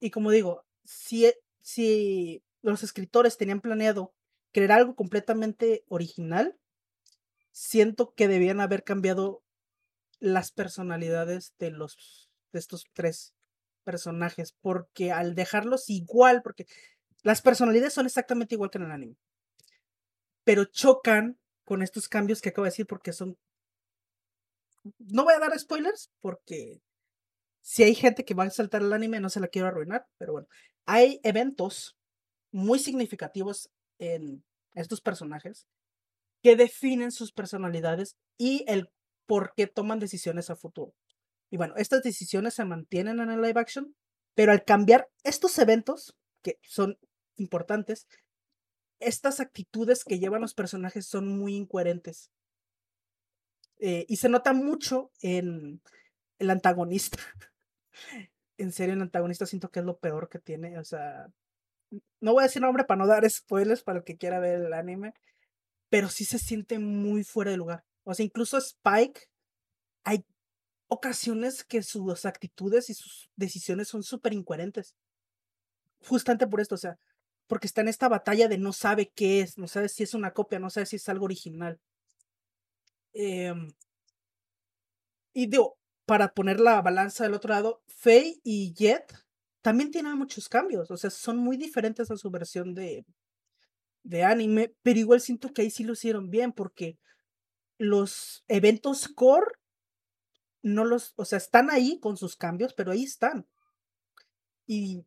Y como digo, si, e, si los escritores tenían planeado crear algo completamente original, siento que debían haber cambiado las personalidades de los de estos tres personajes, porque al dejarlos igual, porque las personalidades son exactamente igual que en el anime, pero chocan con estos cambios que acabo de decir porque son no voy a dar spoilers porque si hay gente que va a saltar el anime no se la quiero arruinar, pero bueno, hay eventos muy significativos en estos personajes que definen sus personalidades y el por qué toman decisiones a futuro. Y bueno, estas decisiones se mantienen en el live action, pero al cambiar estos eventos, que son importantes, estas actitudes que llevan los personajes son muy incoherentes. Eh, y se nota mucho en el antagonista. en serio, el antagonista siento que es lo peor que tiene. O sea, no voy a decir nombre para no dar spoilers para el que quiera ver el anime, pero sí se siente muy fuera de lugar. O sea, incluso Spike, hay ocasiones que sus actitudes y sus decisiones son súper incoherentes. Justamente por esto, o sea, porque está en esta batalla de no sabe qué es, no sabe si es una copia, no sabe si es algo original. Em, y digo, para poner la balanza del otro lado, Faye y Jet también tienen muchos cambios, o sea, son muy diferentes a su versión de, de anime, pero igual siento que ahí sí lo hicieron bien porque los eventos core no los, o sea, están ahí con sus cambios, pero ahí están. Y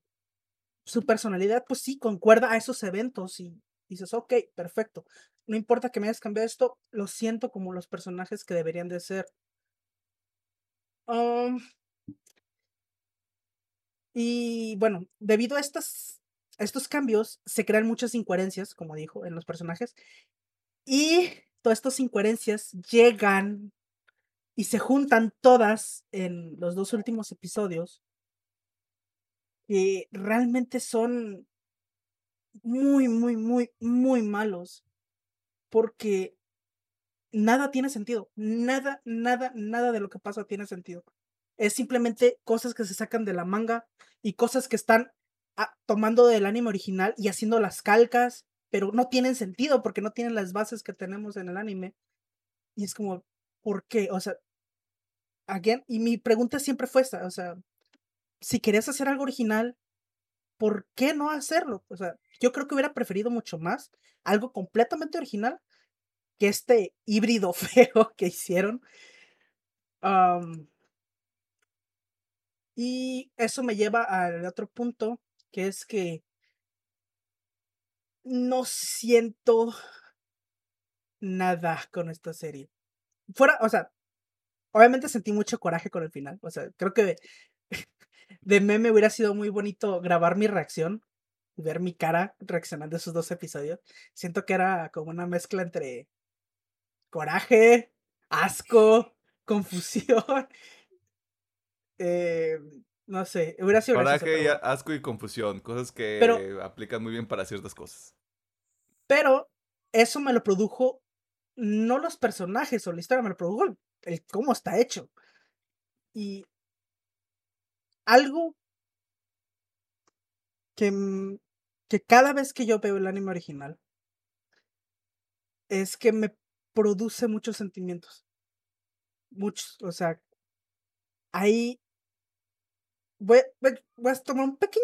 su personalidad, pues sí, concuerda a esos eventos y dices, ok, perfecto. No importa que me hayas cambiado esto, lo siento como los personajes que deberían de ser. y bueno, debido a estas, estos cambios, se crean muchas incoherencias, como dijo, en los personajes. Y todas estas incoherencias llegan y se juntan todas en los dos últimos episodios que realmente son muy, muy, muy, muy malos porque nada tiene sentido, nada, nada, nada de lo que pasa tiene sentido. Es simplemente cosas que se sacan de la manga y cosas que están ah, tomando del anime original y haciendo las calcas, pero no tienen sentido porque no tienen las bases que tenemos en el anime. Y es como, ¿por qué? O sea, again, y mi pregunta siempre fue esta, o sea, si querías hacer algo original, ¿por qué no hacerlo? O sea, yo creo que hubiera preferido mucho más algo completamente original que este híbrido feo que hicieron. y eso me lleva al otro punto, que es que no siento nada con esta serie. Fuera, o sea, obviamente sentí mucho coraje con el final. O sea, creo que de meme hubiera sido muy bonito grabar mi reacción, ver mi cara reaccionando a esos dos episodios. Siento que era como una mezcla entre coraje, asco, confusión. Eh, no sé, hubiera sido Coraje, asco y confusión, cosas que aplican muy bien para ciertas cosas. Pero eso me lo produjo no los personajes o la historia, me lo produjo el cómo está hecho. Y algo que, mm, que cada vez que yo veo el anime original es que me produce muchos sentimientos. Muchos, o sea, ahí voy, voy, a tomar un pequeño,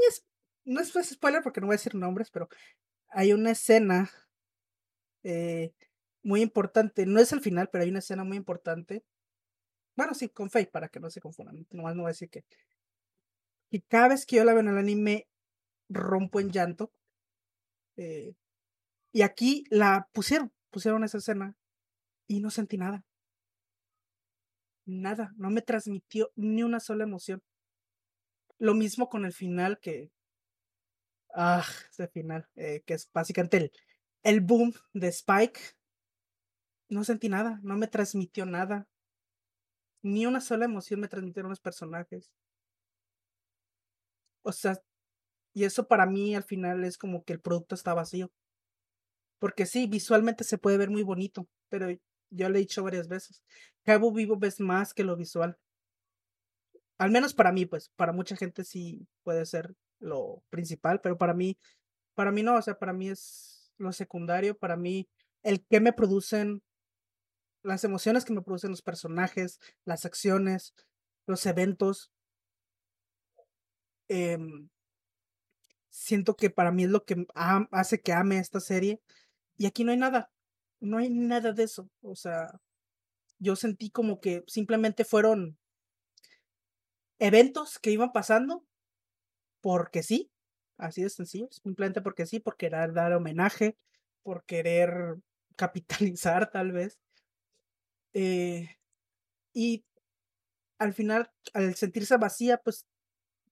no es spoiler porque no voy a decir nombres, pero hay una escena eh, muy importante, no es el final, pero hay una escena muy importante. Bueno, sí, con Faye, para que no se confundan, nomás no voy a decir que y cada vez que yo la veo en el anime, rompo en llanto. Eh, y aquí la pusieron, pusieron esa escena y no sentí nada. Nada, no me transmitió ni una sola emoción. Lo mismo con el final que... Ah, ese final, eh, que es básicamente el, el boom de Spike. No sentí nada, no me transmitió nada. Ni una sola emoción me transmitieron los personajes. O sea, y eso para mí al final es como que el producto está vacío. Porque sí, visualmente se puede ver muy bonito, pero yo le he dicho varias veces, Cabo Vivo ves más que lo visual. Al menos para mí, pues, para mucha gente sí puede ser lo principal, pero para mí, para mí no, o sea, para mí es lo secundario, para mí el que me producen, las emociones que me producen los personajes, las acciones, los eventos. Em, siento que para mí es lo que hace que ame esta serie. Y aquí no hay nada, no hay nada de eso. O sea, yo sentí como que simplemente fueron eventos que iban pasando porque sí, así de sencillo, simplemente porque sí, por querer dar homenaje, por querer capitalizar tal vez. Eh, y al final, al sentirse vacía, pues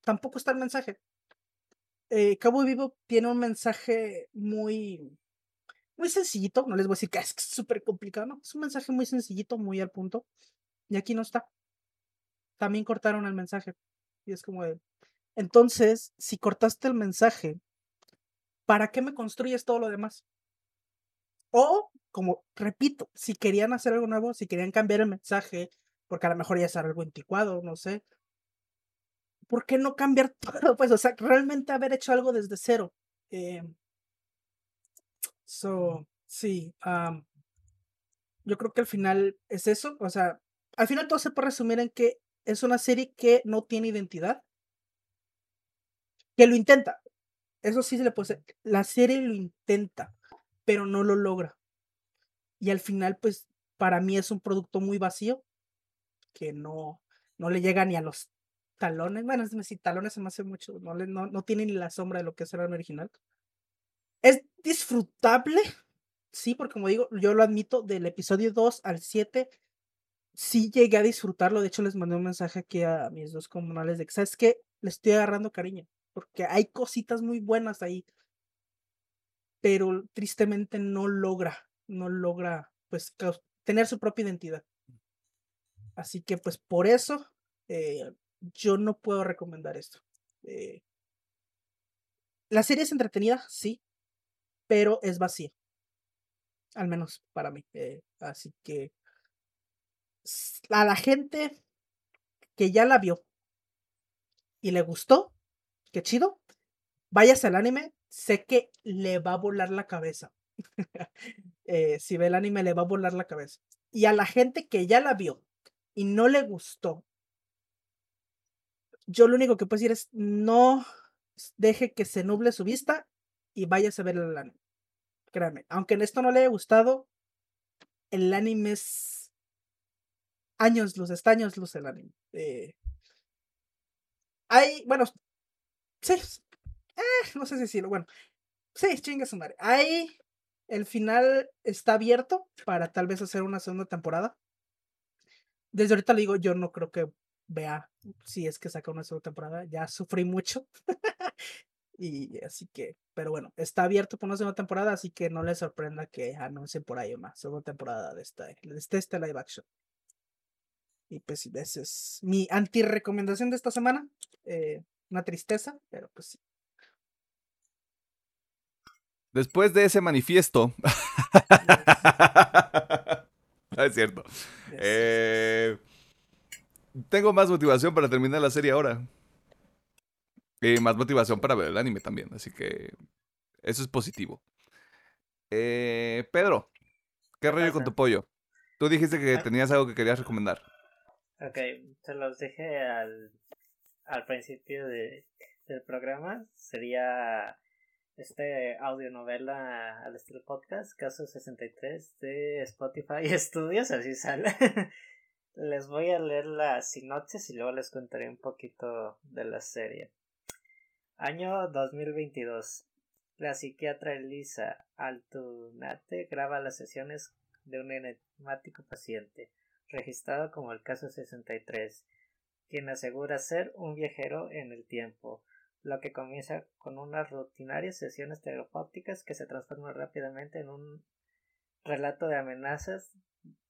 tampoco está el mensaje. Eh, Cabo Vivo tiene un mensaje muy, muy sencillito, no les voy a decir que es súper complicado, no, es un mensaje muy sencillito, muy al punto, y aquí no está. También cortaron el mensaje, y es como de, entonces, si cortaste el mensaje, ¿para qué me construyes todo lo demás? O, como repito, si querían hacer algo nuevo, si querían cambiar el mensaje, porque a lo mejor ya es algo anticuado, no sé. ¿Por qué no cambiar todo? Pues, o sea, realmente haber hecho algo desde cero. Eh, so, sí, yo creo que al final es eso. O sea, al final todo se puede resumir en que es una serie que no tiene identidad. Que lo intenta. Eso sí se le puede decir. La serie lo intenta, pero no lo logra. Y al final, pues, para mí es un producto muy vacío que no, no le llega ni a los talones. Bueno, si talones se me hace mucho, no, le, no, no tiene ni la sombra de lo que es el original. Es disfrutable, sí, porque como digo, yo lo admito, del episodio 2 al 7, sí llegué a disfrutarlo. De hecho, les mandé un mensaje aquí a mis dos comunales de que, ¿sabes qué? Le estoy agarrando cariño, porque hay cositas muy buenas ahí, pero tristemente no logra, no logra, pues, tener su propia identidad. Así que pues por eso eh, yo no puedo recomendar esto. Eh, la serie es entretenida, sí, pero es vacía. Al menos para mí. Eh, así que a la gente que ya la vio y le gustó, qué chido, váyase al anime, sé que le va a volar la cabeza. si ve el anime, le va a volar la cabeza. Y a la gente que ya la vio y no le gustó, yo lo único que puedo decir es no deje que se nuble su vista y vayas a ver el anime. Créanme, aunque en esto no le haya gustado, el anime es años luz, está años luz el anime. Eh, hay, bueno, sí, eh, no sé si decirlo, bueno, sí, su madre. Hay, el final está abierto para tal vez hacer una segunda temporada desde ahorita le digo, yo no creo que vea si es que saca una segunda temporada. Ya sufrí mucho. y así que, pero bueno, está abierto por una segunda temporada, así que no le sorprenda que anuncien por ahí una segunda temporada de esta, de este live action. Y pues esa es mi anti-recomendación de esta semana. Eh, una tristeza, pero pues sí. Después de ese manifiesto. es cierto. Eh, tengo más motivación para terminar la serie ahora. Y más motivación para ver el anime también. Así que eso es positivo. Eh, Pedro, ¿qué rollo con tu pollo? Tú dijiste que ah. tenías algo que querías recomendar. Ok, se los dije al, al principio de, del programa. Sería este audionovela al estilo podcast, caso 63 de Spotify Studios, así sale. les voy a leer la sinopsis y luego les contaré un poquito de la serie. Año 2022. La psiquiatra Elisa Altunate graba las sesiones de un enigmático paciente, registrado como el caso 63, quien asegura ser un viajero en el tiempo lo que comienza con unas rutinarias sesiones terapéuticas que se transforman rápidamente en un relato de amenazas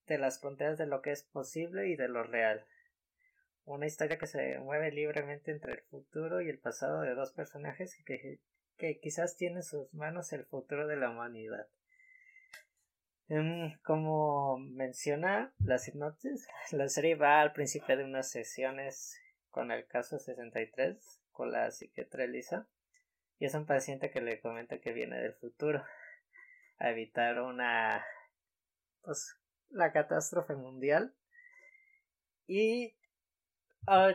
de las fronteras de lo que es posible y de lo real. Una historia que se mueve libremente entre el futuro y el pasado de dos personajes que, que quizás tienen en sus manos el futuro de la humanidad. Em, como menciona la sinopsis, la serie va al principio de unas sesiones con el caso 63, con la psiquiatra Elisa, y es un paciente que le comenta que viene del futuro a evitar una, pues, la catástrofe mundial. Y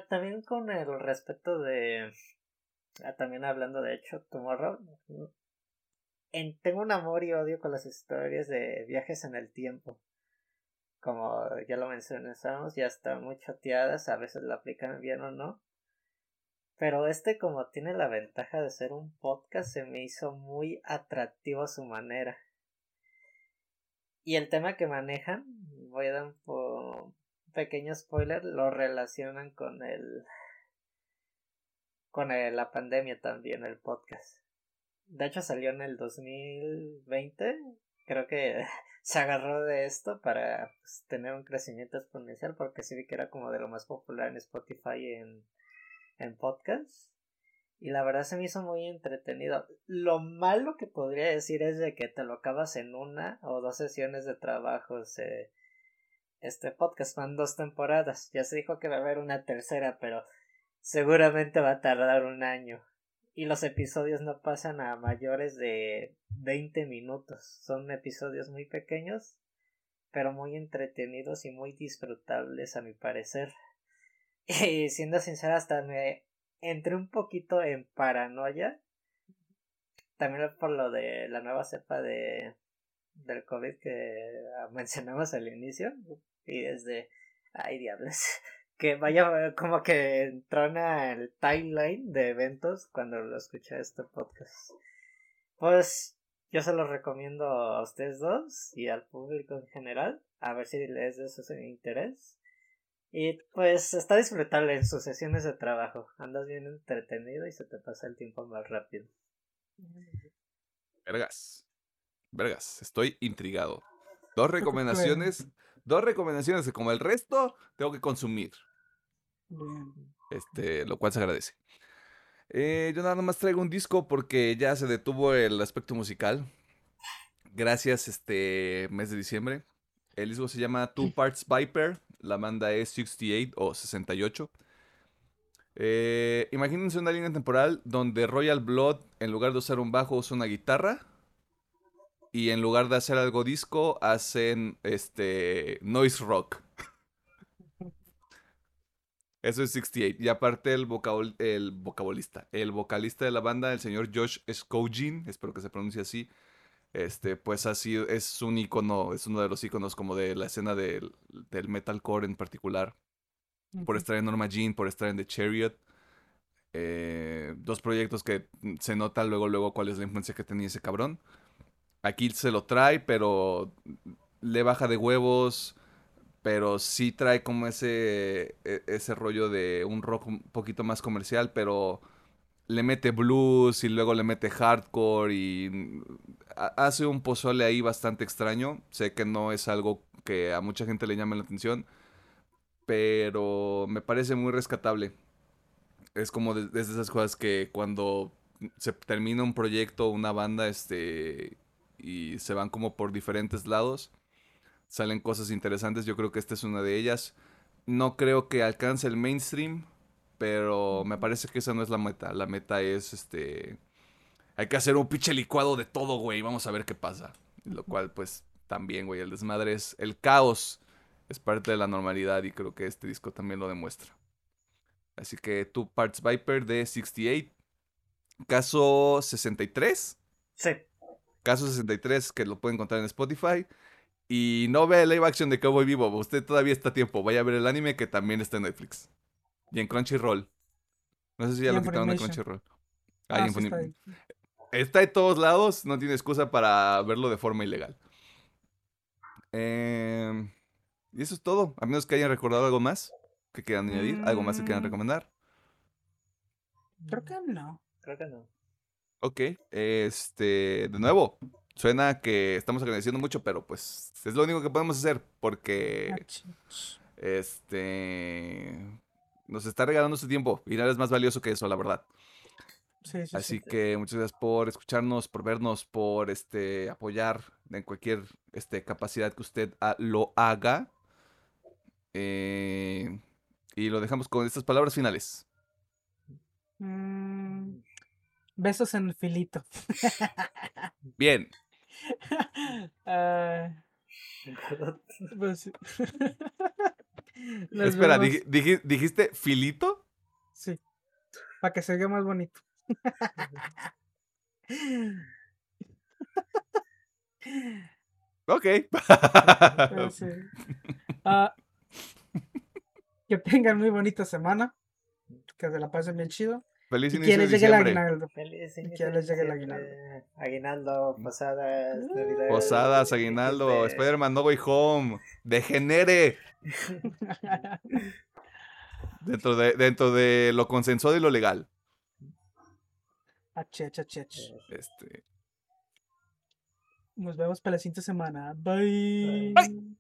también con el respeto de, ah, también hablando de hecho, Tomorrow, en, tengo un amor y odio con las historias de viajes en el tiempo como ya lo mencionamos, ya están muy chateadas, a veces la aplican bien o no. Pero este como tiene la ventaja de ser un podcast se me hizo muy atractivo a su manera. Y el tema que manejan, voy a dar un, pequeño spoiler, lo relacionan con el con la pandemia también el podcast. De hecho salió en el 2020, creo que se agarró de esto para pues, tener un crecimiento exponencial porque sí vi que era como de lo más popular en Spotify en, en podcast y la verdad se me hizo muy entretenido. Lo malo que podría decir es de que te lo acabas en una o dos sesiones de trabajo. este podcast van dos temporadas. Ya se dijo que va a haber una tercera, pero seguramente va a tardar un año y los episodios no pasan a mayores de 20 minutos. Son episodios muy pequeños, pero muy entretenidos y muy disfrutables a mi parecer. Y siendo sincera, hasta me entré un poquito en paranoia. También por lo de la nueva cepa de del COVID que mencionamos al inicio. Y desde, ay diablos, que vaya como que entrona el timeline de eventos cuando lo escuché este podcast. Pues yo se lo recomiendo a ustedes dos y al público en general, a ver si les de su interés. Y pues está disfrutable en sus sesiones de trabajo. Andas bien entretenido y se te pasa el tiempo más rápido. Vergas. Vergas, estoy intrigado. Dos recomendaciones, dos recomendaciones que como el resto tengo que consumir. Este, lo cual se agradece. Eh, yo nada más traigo un disco porque ya se detuvo el aspecto musical. Gracias, este mes de diciembre. El disco se llama Two Parts Viper. La banda es 68 o 68. Eh, imagínense una línea temporal donde Royal Blood, en lugar de usar un bajo, usa una guitarra. Y en lugar de hacer algo disco, hacen este noise rock. Eso es 68. Y aparte el, el vocalista, el vocalista de la banda, el señor Josh Skogin, espero que se pronuncie así, este, pues así es un icono, es uno de los iconos como de la escena del, del metalcore en particular. Por estar en Norma Jean, por estar en The Chariot. Eh, dos proyectos que se nota luego, luego cuál es la influencia que tenía ese cabrón. Aquí se lo trae, pero le baja de huevos pero sí trae como ese, e, ese rollo de un rock un poquito más comercial, pero le mete blues y luego le mete hardcore y hace un pozole ahí bastante extraño. Sé que no es algo que a mucha gente le llame la atención, pero me parece muy rescatable. Es como de, esas cosas que cuando se termina un proyecto, una banda, este, y se van como por diferentes lados salen cosas interesantes. Yo creo que esta es una de ellas. No creo que alcance el mainstream, pero me parece que esa no es la meta. La meta es este. Hay que hacer un pinche licuado de todo, güey. Vamos a ver qué pasa. Lo cual, pues, también, güey. El desmadre es. El caos es parte de la normalidad y creo que este disco también lo demuestra. Así que Two Parts Viper de 68. Caso 63. Sí. Caso 63 que lo pueden encontrar en Spotify. Y no ve el live action de Cowboy Vivo. Usted todavía está a tiempo. Vaya a ver el anime que también está en Netflix. Y en Crunchyroll. No sé si ya lo quitaron de Crunchyroll. Ah, está, está, de todos lados. No tiene excusa para verlo de forma ilegal. Em, y eso es todo. A menos que hayan recordado algo más que quieran añadir. Algo más que quieran mm. recomendar. Creo que no. Creo que no. Ok. Este. De nuevo. Suena que estamos agradeciendo mucho, pero pues es lo único que podemos hacer porque este nos está regalando su tiempo y nada es más valioso que eso, la verdad. Así que muchas gracias por escucharnos, por vernos, por este apoyar en cualquier este, capacidad que usted lo haga. Eh, Y lo dejamos con estas palabras finales. Mm, besos en el filito. Bien. Ah, pues Espera, vemos. dij- dij- ¿dijiste filito? Sí. Para que se vea más bonito. Ok. Ah, sí. Ah, que tengan muy bonita semana. Que se la pasen bien chido. Feliz inicio de diciembre. aguinaldo. Feliz inicio que de les llegue el diciembre. Aguinaldo, posadas, navidad. Posadas, aguinaldo. Spider-Man No Way Home, degenere. Dentro de, dentro de lo consensuado y lo legal. Achech, achech. Este. Nos vemos para la siguiente semana. Bye. Bye.